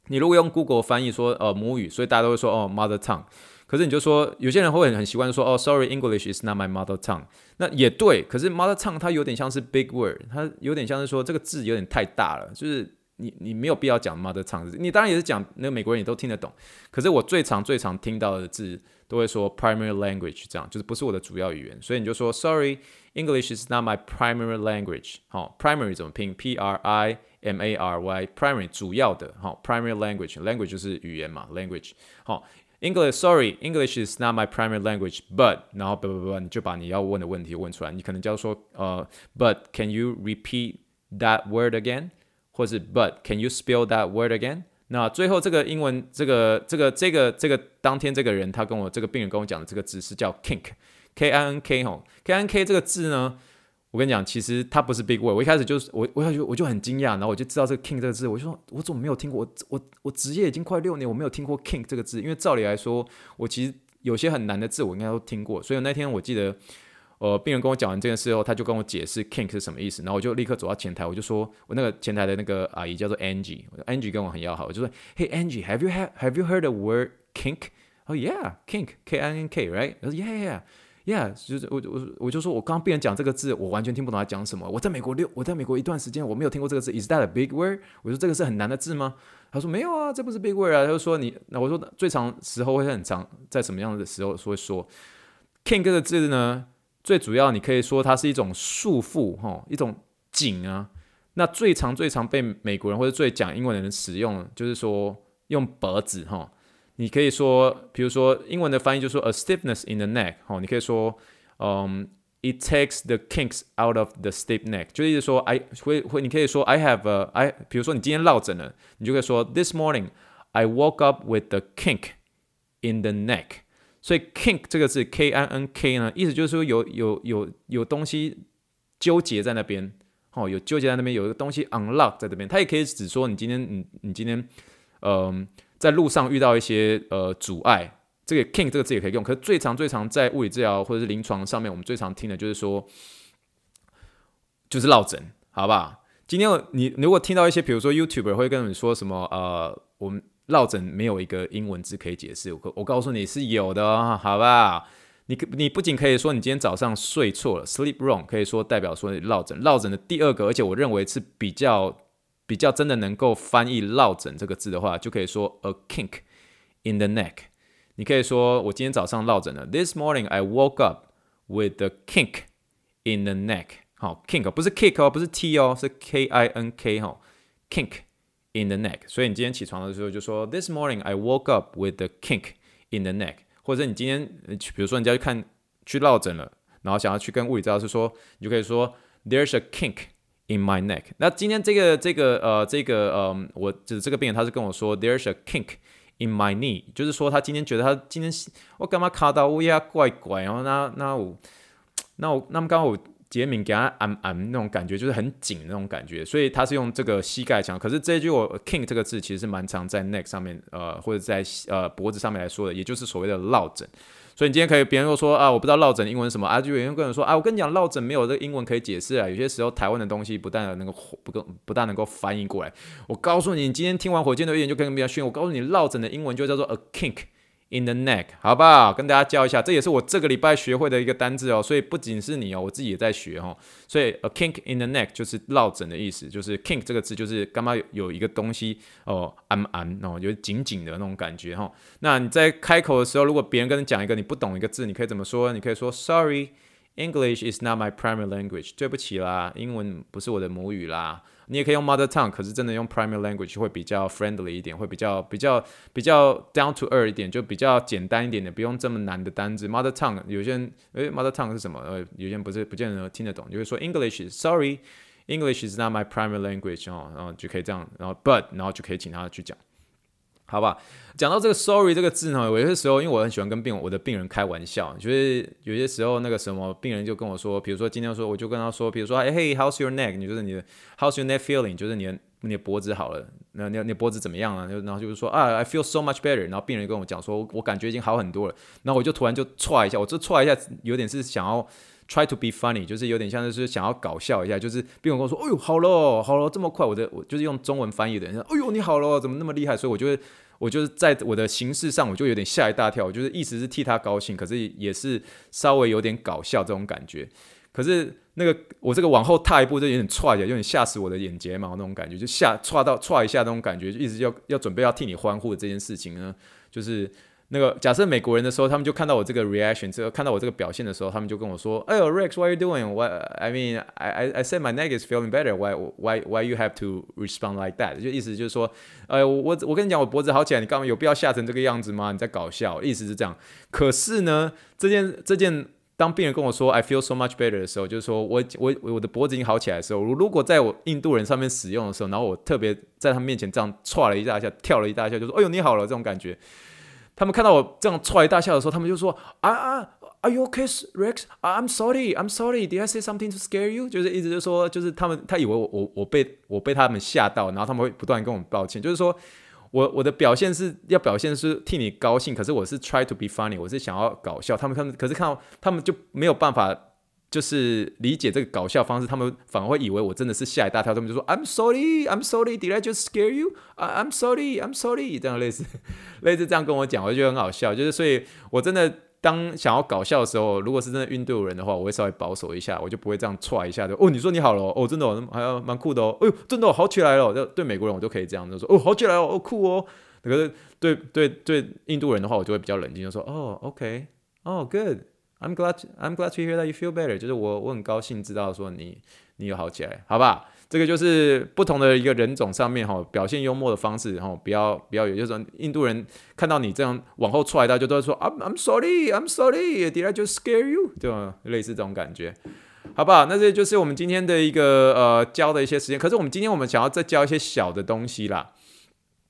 你如果用 Google 翻译说呃母语，所以大家都会说哦 mother tongue。可是你就说，有些人会很很习惯说，哦，sorry，English is not my mother tongue。那也对，可是 mother tongue 它有点像是 big word，它有点像是说这个字有点太大了，就是你你没有必要讲 mother tongue。你当然也是讲那个美国人也都听得懂。可是我最常最常听到的字都会说 primary language，这样就是不是我的主要语言。所以你就说，sorry，English is not my primary language。好，primary 怎么拼？P R I M A R Y，primary 主要的，好，primary language，language 就是语言嘛，language。好。English, sorry, English is not my primary language. But，然后不不不，你就把你要问的问题问出来。你可能就要说，呃，But can you repeat that word again？或是 But can you spell that word again？那最后这个英文，这个这个这个这个当天这个人他跟我这个病人跟我讲的这个字是叫 kink，K I N K 吼，K I N K 这个字呢。 我跟你讲，其实它不是 big word。我一开始就是我，我就我就很惊讶，然后我就知道这个 king 这个字，我就说，我怎么没有听过？我我我职业已经快六年，我没有听过 king 这个字。因为照理来说，我其实有些很难的字，我应该都听过。所以那天我记得，呃，病人跟我讲完这件事后，他就跟我解释 king 是什么意思。然后我就立刻走到前台，我就说，我那个前台的那个阿姨叫做 Angie，Angie 跟我很要好，我就说，Hey Angie，have you have have you heard the word kink？哦，yeah，kink，K I N K，right？我说，yeah，yeah。Yeah，Yeah，就是我我我就说，我刚刚病人讲这个字，我完全听不懂他讲什么。我在美国六，我在美国一段时间，我没有听过这个字。Is that a big word？我说这个是很难的字吗？他说没有啊，这不是 big word 啊。他就说你，那我说最长时候会很长，在什么样的时候会说 king 这个字呢？最主要你可以说它是一种束缚哈，一种紧啊。那最常最常被美国人或者最讲英文的人使用，就是说用脖子哈。你可以说，比如说英文的翻译就是说 a stiffness in the neck，好，你可以说，嗯，it takes the kinks out of the stiff neck，就意思说，I 会会，你可以说 I have a I，比如说你今天落枕了，你就可以说 This morning I woke up with the kink in the neck，所以 kink 这个字 K I N K 呢，意思就是说有有有有东西纠结在那边，哦，有纠结在那边，有一个东西 unlock 在这边，它也可以指说你今天你你今天，嗯。 在路上遇到一些呃阻碍，这个 kink 这个字也可以用。可是最常最常在物理治疗或者是临床上面，我们最常听的就是说，就是落枕，好不好？今天你如果听到一些，比如说 YouTuber 会跟你说什么，呃，我们落枕没有一个英文字可以解释，我我告诉你是有的，好吧？你你不仅可以说你今天早上睡错了，sleep wrong，可以说代表说你落枕。落枕的第二个，而且我认为是比较。比较真的能够翻译“落枕”这个字的话，就可以说 “a kink in the neck”。你可以说我今天早上落枕了。This morning I woke up with a kink in the neck。好，kink 不是 kick 哦，不是 t 哦，是 k i n k 哈，kink in the neck。所以你今天起床的时候就说 “This morning I woke up with a kink in the neck”。或者你今天，比如说你要去看去落枕了，然后想要去跟物理治疗师说，你就可以说 “There's a kink”。In my neck。那今天这个这个呃这个呃，我就是这个病人，他是跟我说，There's a kink in my knee，就是说他今天觉得他今天我干嘛卡到乌鸦怪怪，然后那那我那我那么刚好我杰敏给他按按那种感觉，就是很紧那种感觉，所以他是用这个膝盖讲。可是这句我 kink 这个字其实是蛮常在 neck 上面呃或者在呃脖子上面来说的，也就是所谓的落枕。所以你今天可以，别人又说啊，我不知道落枕英文什么啊，就有人跟人说啊，我跟你讲，落枕没有这个英文可以解释啊。有些时候台湾的东西不但能够不够，不但能够翻译过来。我告诉你，你今天听完火箭队预言就跟别人训。我告诉你，落枕的英文就叫做 a kink。In the neck，好不好？跟大家教一下，这也是我这个礼拜学会的一个单字哦。所以不仅是你哦，我自己也在学哦。所以 a kink in the neck 就是落枕的意思，就是 kink 这个字就是刚刚有一个东西哦，按按哦，有紧紧的那种感觉哈、哦。那你在开口的时候，如果别人跟你讲一个你不懂一个字，你可以怎么说？你可以说 Sorry, English is not my primary language。对不起啦，英文不是我的母语啦。你也可以用 mother tongue，可是真的用 primary language 会比较 friendly 一点，会比较比较比较 down to earth 一点，就比较简单一点的，不用这么难的单字。mother tongue 有些人，诶，mother tongue 是什么？呃，有些人不是不见得听得懂，你会说 English，sorry，English is not my primary language 哦，然后就可以这样，然后 but，然后就可以请他去讲。好吧？讲到这个 “sorry” 这个字呢，有些时候因为我很喜欢跟病我的病人开玩笑，就是有些时候那个什么病人就跟我说，比如说今天说我就跟他说，比如说哎嘿，how's your neck？你就是你的 how's your neck feeling？就是你的你的脖子好了，那你你脖子怎么样啊？然后就是说啊，I feel so much better。然后病人跟我讲说，我感觉已经好很多了。然后我就突然就踹一下，我这踹一下有点是想要 try to be funny，就是有点像是想要搞笑一下，就是病人跟我说，哎呦好了好了这么快，我的我就是用中文翻译的，哎呦你好了怎么那么厉害？所以我就会。我就是在我的形式上，我就有点吓一大跳。我就是一直是替他高兴，可是也是稍微有点搞笑这种感觉。可是那个我这个往后踏一步，就有点踹起来，有点吓死我的眼睫毛那种感觉，就吓踹到踹一下那种感觉，就一直要要准备要替你欢呼的这件事情呢，就是。那个假设美国人的时候，他们就看到我这个 reaction，这个看到我这个表现的时候，他们就跟我说：“哎呦，Rex，what are you doing？What I mean，I I I said my neck is feeling better. Why why why you have to respond like that？” 就意思就是说，哎，我我跟你讲，我脖子好起来，你干嘛有必要吓成这个样子吗？你在搞笑，意思是这样。可是呢，这件这件，当病人跟我说 “I feel so much better” 的时候，就是说我我我的脖子已经好起来的时候，如果在我印度人上面使用的时候，然后我特别在他面前这样唰了一大下，跳了一大下，就说：“哎呦，你好了。”这种感觉。他们看到我这样踹大笑的时候，他们就说：“啊啊，Are you okay, Rex? I'm sorry, I'm sorry. Did I say something to scare you？” 就是一直就说，就是他们他以为我我我被我被他们吓到，然后他们会不断跟我们抱歉，就是说我我的表现是要表现是替你高兴，可是我是 try to be funny，我是想要搞笑。他们他们可是看到他们就没有办法。就是理解这个搞笑方式，他们反而会以为我真的是吓一大跳。他们就说：“I'm sorry, I'm sorry, did I just scare you? I'm sorry, I'm sorry。”这样类似 类似这样跟我讲，我就觉得很好笑。就是所以，我真的当想要搞笑的时候，如果是真的印度人的话，我会稍微保守一下，我就不会这样踹一下就。哦，你说你好了哦，真的哦，还要蛮酷的哦。哎呦，真的哦，好起来了。就对美国人我都可以这样，就说哦，好起来了哦，酷哦。可是对对对印度人的话，我就会比较冷静，就说哦，OK，哦，good。I'm glad, I'm glad to hear that you feel better。就是我，我很高兴知道说你，你有好起来，好吧？这个就是不同的一个人种上面哈，表现幽默的方式，然后不要不要有，就是说印度人看到你这样往后踹到，就都会说 I'm I'm sorry, I'm sorry, did I just scare you？对吧？类似这种感觉，好不好？那这就是我们今天的一个呃教的一些时间。可是我们今天我们想要再教一些小的东西啦，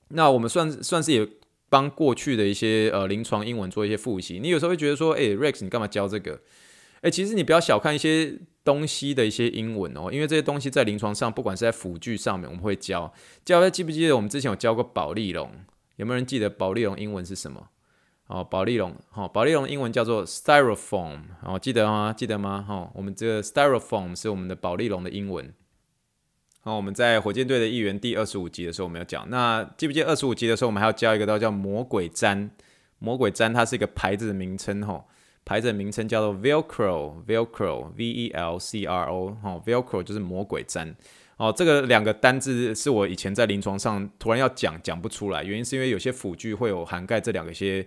那我们算算是也。帮过去的一些呃临床英文做一些复习，你有时候会觉得说，诶，Rex，你干嘛教这个？诶，其实你不要小看一些东西的一些英文哦，因为这些东西在临床上，不管是在辅具上面，我们会教。教大家记不记得我们之前有教过保丽龙？有没有人记得保丽龙英文是什么？哦，保丽龙，好，保丽龙英文叫做 Styrofoam，哦，记得吗？记得吗？哈，我们这个 Styrofoam 是我们的保丽龙的英文。好，我们在火箭队的一员第二十五集的时候，我们要讲。那记不记得二十五集的时候，我们还要教一个叫叫魔鬼毡。魔鬼毡它是一个牌子的名称，吼，牌子的名称叫做 Velcro，Velcro，V E L C R O，吼，Velcro 就是魔鬼毡。哦，这个两个单字是我以前在临床上突然要讲讲不出来，原因是因为有些辅具会有涵盖这两个些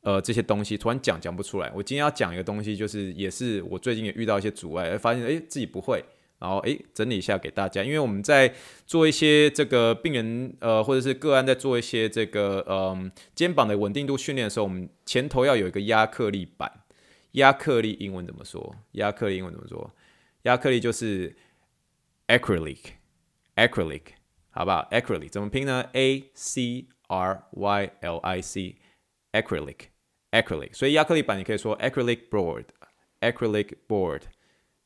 呃这些东西，突然讲讲不出来。我今天要讲一个东西，就是也是我最近也遇到一些阻碍，发现诶自己不会。然后诶，整理一下给大家，因为我们在做一些这个病人呃，或者是个案在做一些这个嗯、肩膀的稳定度训练的时候，我们前头要有一个压克力板。压克力英文怎么说？压克力英文怎么说？压克力就是 acrylic，acrylic，好不好？acrylic 怎么拼呢？A C R Y L I C，acrylic，acrylic。所以压克力板你可以说 acrylic board，acrylic board，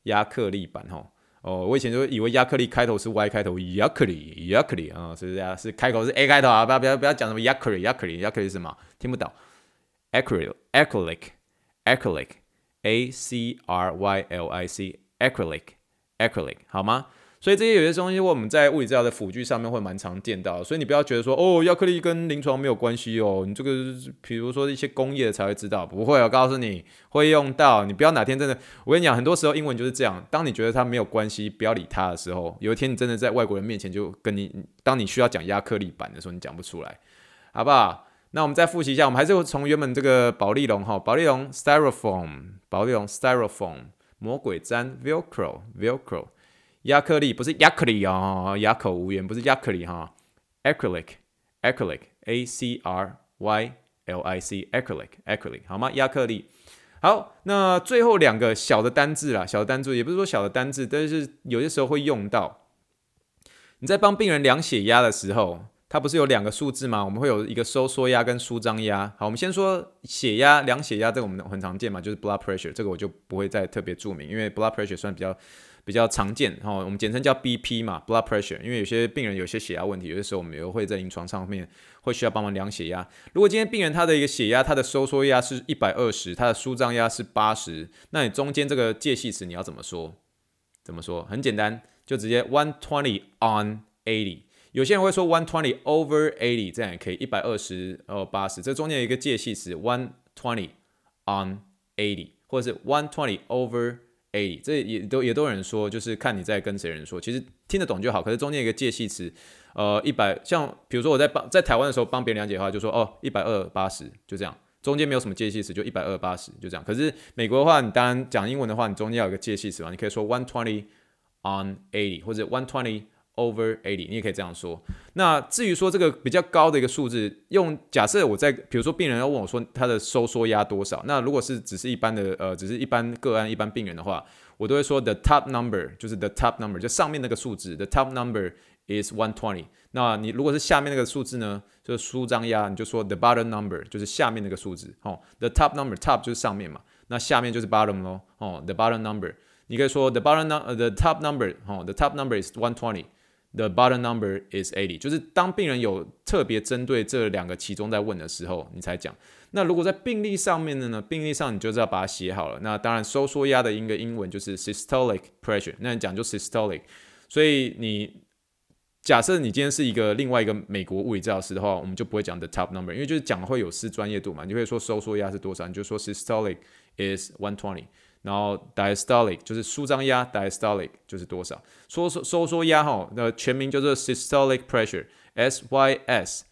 压克力板吼。哦，我以前就以为亚克力开头是 Y 开头，亚克力，亚克力啊，是不是啊？是开口是 A 开头啊！不要不要不要讲什么亚克力，亚克力，亚克力是什么？听不懂。acrylic，acrylic，acrylic，A C R Y L I C，acrylic，acrylic，好吗？所以这些有些东西，我们在物理治疗的辅具上面会蛮常见到，所以你不要觉得说，哦，亚克力跟临床没有关系哦，你这个比如说一些工业才会知道，不会，我告诉你会用到，你不要哪天真的，我跟你讲，很多时候英文就是这样，当你觉得它没有关系，不要理它的时候，有一天你真的在外国人面前就跟你，当你需要讲亚克力板的时候，你讲不出来，好不好？那我们再复习一下，我们还是从原本这个保丽龙哈，保丽龙 Styrofoam，保丽龙 Styrofoam，魔鬼毡 Velcro，Velcro。亚克力不是亚克力啊，哑口无言，不是亚克力哈，acrylic，acrylic，a c r y l i c，acrylic，acrylic，好吗？亚克力。好，那最后两个小的单字啦，小的单字也不是说小的单字，但是有些时候会用到。你在帮病人量血压的时候，它不是有两个数字吗？我们会有一个收缩压跟舒张压。好，我们先说血压，量血压这个我们很常见嘛，就是 blood pressure，这个我就不会再特别注明，因为 blood pressure 算比较比较常见。哈，我们简称叫 BP 嘛，blood pressure。因为有些病人有些血压问题，有些时候我们也会在临床上面会需要帮忙量血压。如果今天病人他的一个血压，他的收缩压是一百二十，他的舒张压是八十，那你中间这个介系词你要怎么说？怎么说？很简单，就直接 one twenty on eighty。有些人会说 one twenty over eighty，这样也可以，一百二十哦八十，这中间有一个介系词 one twenty on eighty，或者是 one twenty over A，这也都也都有人说，就是看你在跟谁人说，其实听得懂就好。可是中间有一个介系词，呃，一百，像比如说我在帮在台湾的时候帮别人讲解的话，就说哦一百二八十，就这样，中间没有什么介系词，就一百二八十，就这样。可是美国的话，你当然讲英文的话，你中间要有个介系词嘛，你可以说 one twenty on eighty，或者 one twenty。Over eighty，你也可以这样说。那至于说这个比较高的一个数字，用假设我在，比如说病人要问我说他的收缩压多少，那如果是只是一般的呃，只是一般个案、一般病人的话，我都会说 the top number 就是 the top number 就上面那个数字，the top number is one twenty。那你如果是下面那个数字呢，就是舒张压，你就说 the bottom number 就是下面那个数字。哦，the top number top 就是上面嘛，那下面就是 bottom 咯。哦，the bottom number 你可以说 the bottom num the top number 哦，the top number is one twenty。The bottom number is eighty，就是当病人有特别针对这两个其中在问的时候，你才讲。那如果在病历上面的呢？病历上你就是要把它写好了。那当然收缩压的一个英文就是 systolic pressure，那你讲就 systolic。所以你假设你今天是一个另外一个美国物理治疗师的话，我们就不会讲 the top number，因为就是讲会有失专业度嘛。你会说收缩压是多少？你就说 systolic is one twenty。然后 diastolic 就是舒张压，diastolic 就是多少？收缩收缩压哈，那全名就是 systolic pressure，S Y S，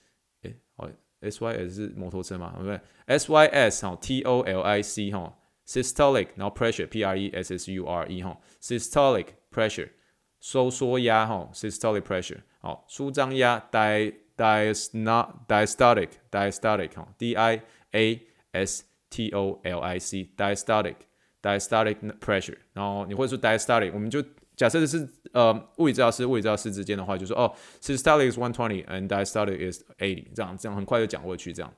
诶，哦，S Y S 是摩托车嘛？对不对？S Y S 哈，T O L I C 哈，systolic，然后 pressure，P R E S S U R E 哈，systolic pressure，收缩压哈，systolic pressure，好，舒张压，di diastolic，diastolic 哈，D I A S T O L I C，diastolic。diastolic Diastolic pressure，然后你会说 diastolic，我们就假设是呃物理治疗师、物理治疗师之间的话，就说哦，systolic is one twenty and diastolic is eighty，这样这样很快就讲过去这样。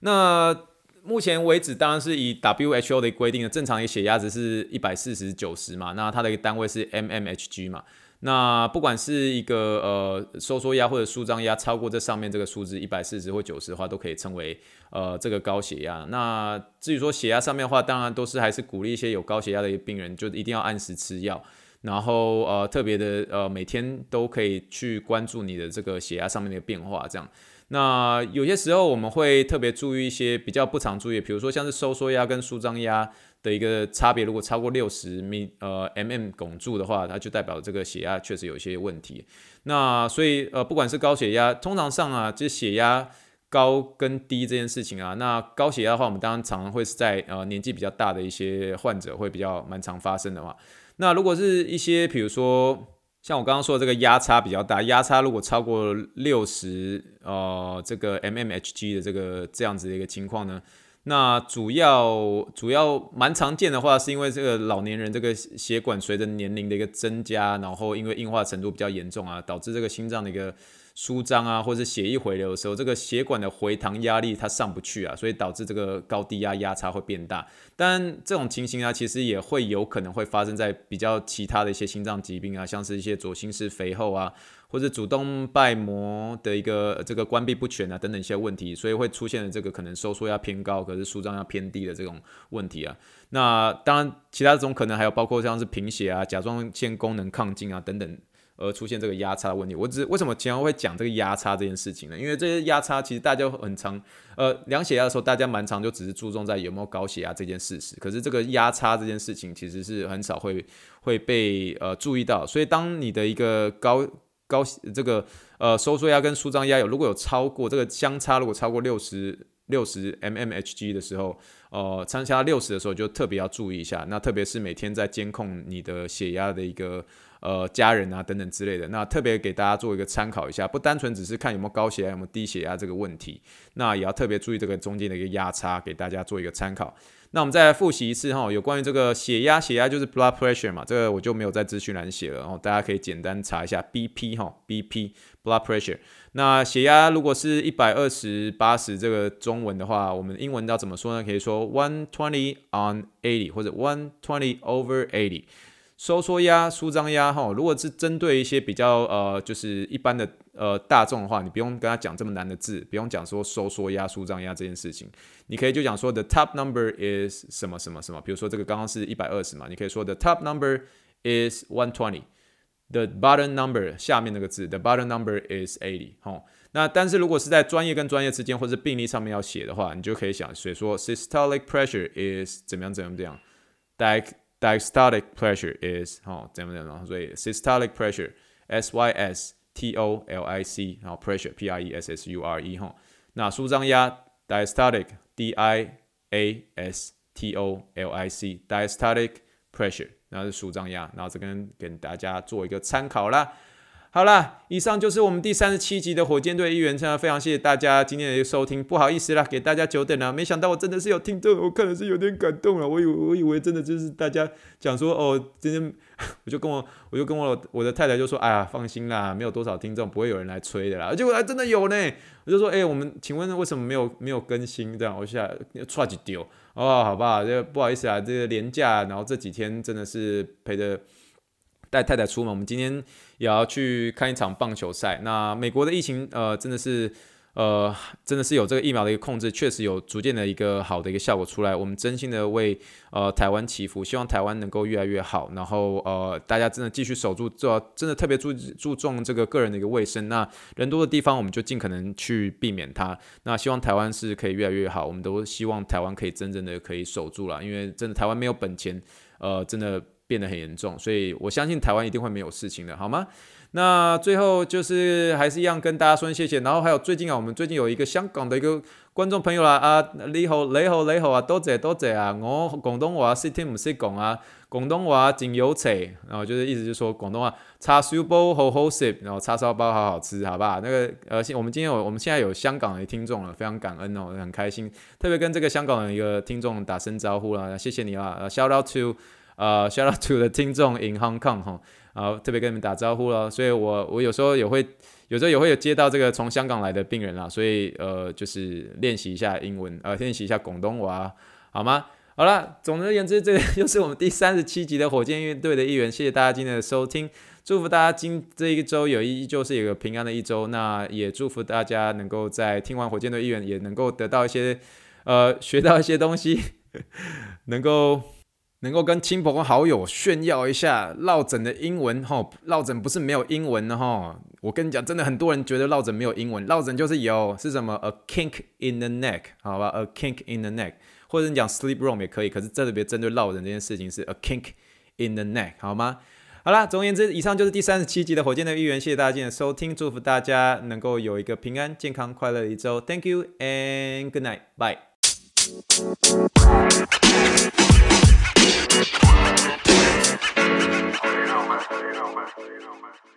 那目前为止，当然是以 WHO 的规定的正常的血压值是一百四十九十嘛，那它的一个单位是 mmHg 嘛。那不管是一个呃收缩压或者舒张压超过这上面这个数字一百四十或九十的话，都可以称为呃这个高血压。那至于说血压上面的话，当然都是还是鼓励一些有高血压的一个病人，就一定要按时吃药，然后呃特别的呃每天都可以去关注你的这个血压上面的变化这样。那有些时候我们会特别注意一些比较不常注意，比如说像是收缩压跟舒张压。的一个差别，如果超过六十米呃 mm 汞柱的话，它就代表这个血压确实有一些问题。那所以呃，不管是高血压，通常上啊，就是血压高跟低这件事情啊，那高血压的话，我们当然常常会是在呃年纪比较大的一些患者会比较蛮常发生的嘛。那如果是一些比如说像我刚刚说的这个压差比较大，压差如果超过六十呃这个 mmHg 的这个这样子的一个情况呢？那主要主要蛮常见的话，是因为这个老年人这个血管随着年龄的一个增加，然后因为硬化程度比较严重啊，导致这个心脏的一个舒张啊，或者是血液回流的时候，这个血管的回弹压力它上不去啊，所以导致这个高低压压差会变大。但这种情形啊，其实也会有可能会发生在比较其他的一些心脏疾病啊，像是一些左心室肥厚啊。或者主动脉膜的一个这个关闭不全啊，等等一些问题，所以会出现的这个可能收缩压偏高，可是舒张压偏低的这种问题啊。那当然，其他这种可能还有包括像是贫血啊、甲状腺功能亢进啊等等，而出现这个压差问题。我只为什么经常会讲这个压差这件事情呢？因为这些压差其实大家很常，呃，量血压的时候大家蛮常就只是注重在有没有高血压这件事实，可是这个压差这件事情其实是很少会会被呃注意到。所以当你的一个高高这个呃收缩压跟舒张压有如果有超过这个相差如果超过六十六十 mmHg 的时候，呃相差六十的时候就特别要注意一下。那特别是每天在监控你的血压的一个呃家人啊等等之类的。那特别给大家做一个参考一下，不单纯只是看有没有高血压、有没有低血压这个问题，那也要特别注意这个中间的一个压差，给大家做一个参考。那我们再来复习一次哈，有关于这个血压，血压就是 blood pressure 嘛，这个我就没有在资讯栏写了，然后大家可以简单查一下 BP 哈，BP blood pressure。那血压如果是一百二十八十这个中文的话，我们英文要怎么说呢？可以说 one twenty on eighty 或者 one twenty over eighty。收缩压、舒张压哈，如果是针对一些比较呃，就是一般的呃大众的话，你不用跟他讲这么难的字，不用讲说收缩压、舒张压这件事情，你可以就讲说 the top number is 什么什么什么，比如说这个刚刚是一百二十嘛，你可以说 the top number is one twenty，the bottom number 下面那个字 the bottom number is eighty 哈。那但是如果是在专业跟专业之间或者病例上面要写的话，你就可以想，所以说 systolic pressure is 怎么样怎么样。怎么样 ，diastolic pressure is 哦，怎么怎么样，所以 systolic pressure S Y S T O L I C，然后 pressure P R E S S U R E 哈。那舒张压 diastolic D I A S T O L I C diastolic pressure，然后是舒张压，然后这边给大家做一个参考啦。 好啦，以上就是我们第三十七集的火箭队一员，真的非常谢谢大家今天的收听，不好意思啦，给大家久等了。没想到我真的是有听众，我看的是有点感动了。我以为我以为真的就是大家讲说哦，今天我就跟我我就跟我我的太太就说，哎呀，放心啦，没有多少听众，不会有人来催的啦。结果还真的有呢，我就说，哎、我们请问为什么没有没有更新？这样我现在唰几丢哦，好吧，这不好意思啊，这个连假，然后这几天真的是陪着。带太太出门，我们今天也要去看一场棒球赛。那美国的疫情，呃，真的是，呃，真的是有这个疫苗的一个控制，确实有逐渐的一个好的一个效果出来。我们真心的为呃台湾祈福，希望台湾能够越来越好。然后呃，大家真的继续守住，做真的特别注注重这个个人的一个卫生。那人多的地方，我们就尽可能去避免它。那希望台湾是可以越来越好。我们都希望台湾可以真正的可以守住了，因为真的台湾没有本钱，呃，真的。变得很严重，所以我相信台湾一定会没有事情的，好吗？那最后就是还是一样跟大家说谢谢，然后还有最近啊，我们最近有一个香港的一个观众朋友啦，啊，你好，你好，你好啊，多谢多谢啊，我广东话识听唔识讲啊，广东话真有趣，然后就是意思就是说广东话叉烧包好好食，然后叉烧包好好吃，好不好？那个呃，我们今天有我们现在有香港的听众了，非常感恩哦，很开心，特别跟这个香港的一个听众打声招呼了，谢谢你啊，shout out to。呃、，shout out to 的听众 in Hong Kong 哈，啊，特别跟你们打招呼了。所以我我有时候也会，有时候也会有接到这个从香港来的病人啦，所以呃，就是练习一下英文，呃，练习一下广东话，好吗？好了，总而言之，这个又是我们第三十七集的火箭乐队的一员。谢谢大家今天的收听，祝福大家今这一周有依旧是一个平安的一周。那也祝福大家能够在听完火箭队一员，也能够得到一些呃，学到一些东西，能够。能够跟亲朋好友炫耀一下落枕的英文哈，落枕不是没有英文的哈。我跟你讲，真的很多人觉得落枕没有英文，落枕就是有，是什么？A kink in the neck，好吧？A kink in the neck，或者你讲 sleep room 也可以。可是特别针对落枕这件事情是 a kink in the neck，好吗？好啦，总而言之，以上就是第三十七集的火箭队一员，谢谢大家今天的收听，祝福大家能够有一个平安、健康、快乐的一周。Thank you and good night, bye. you know man.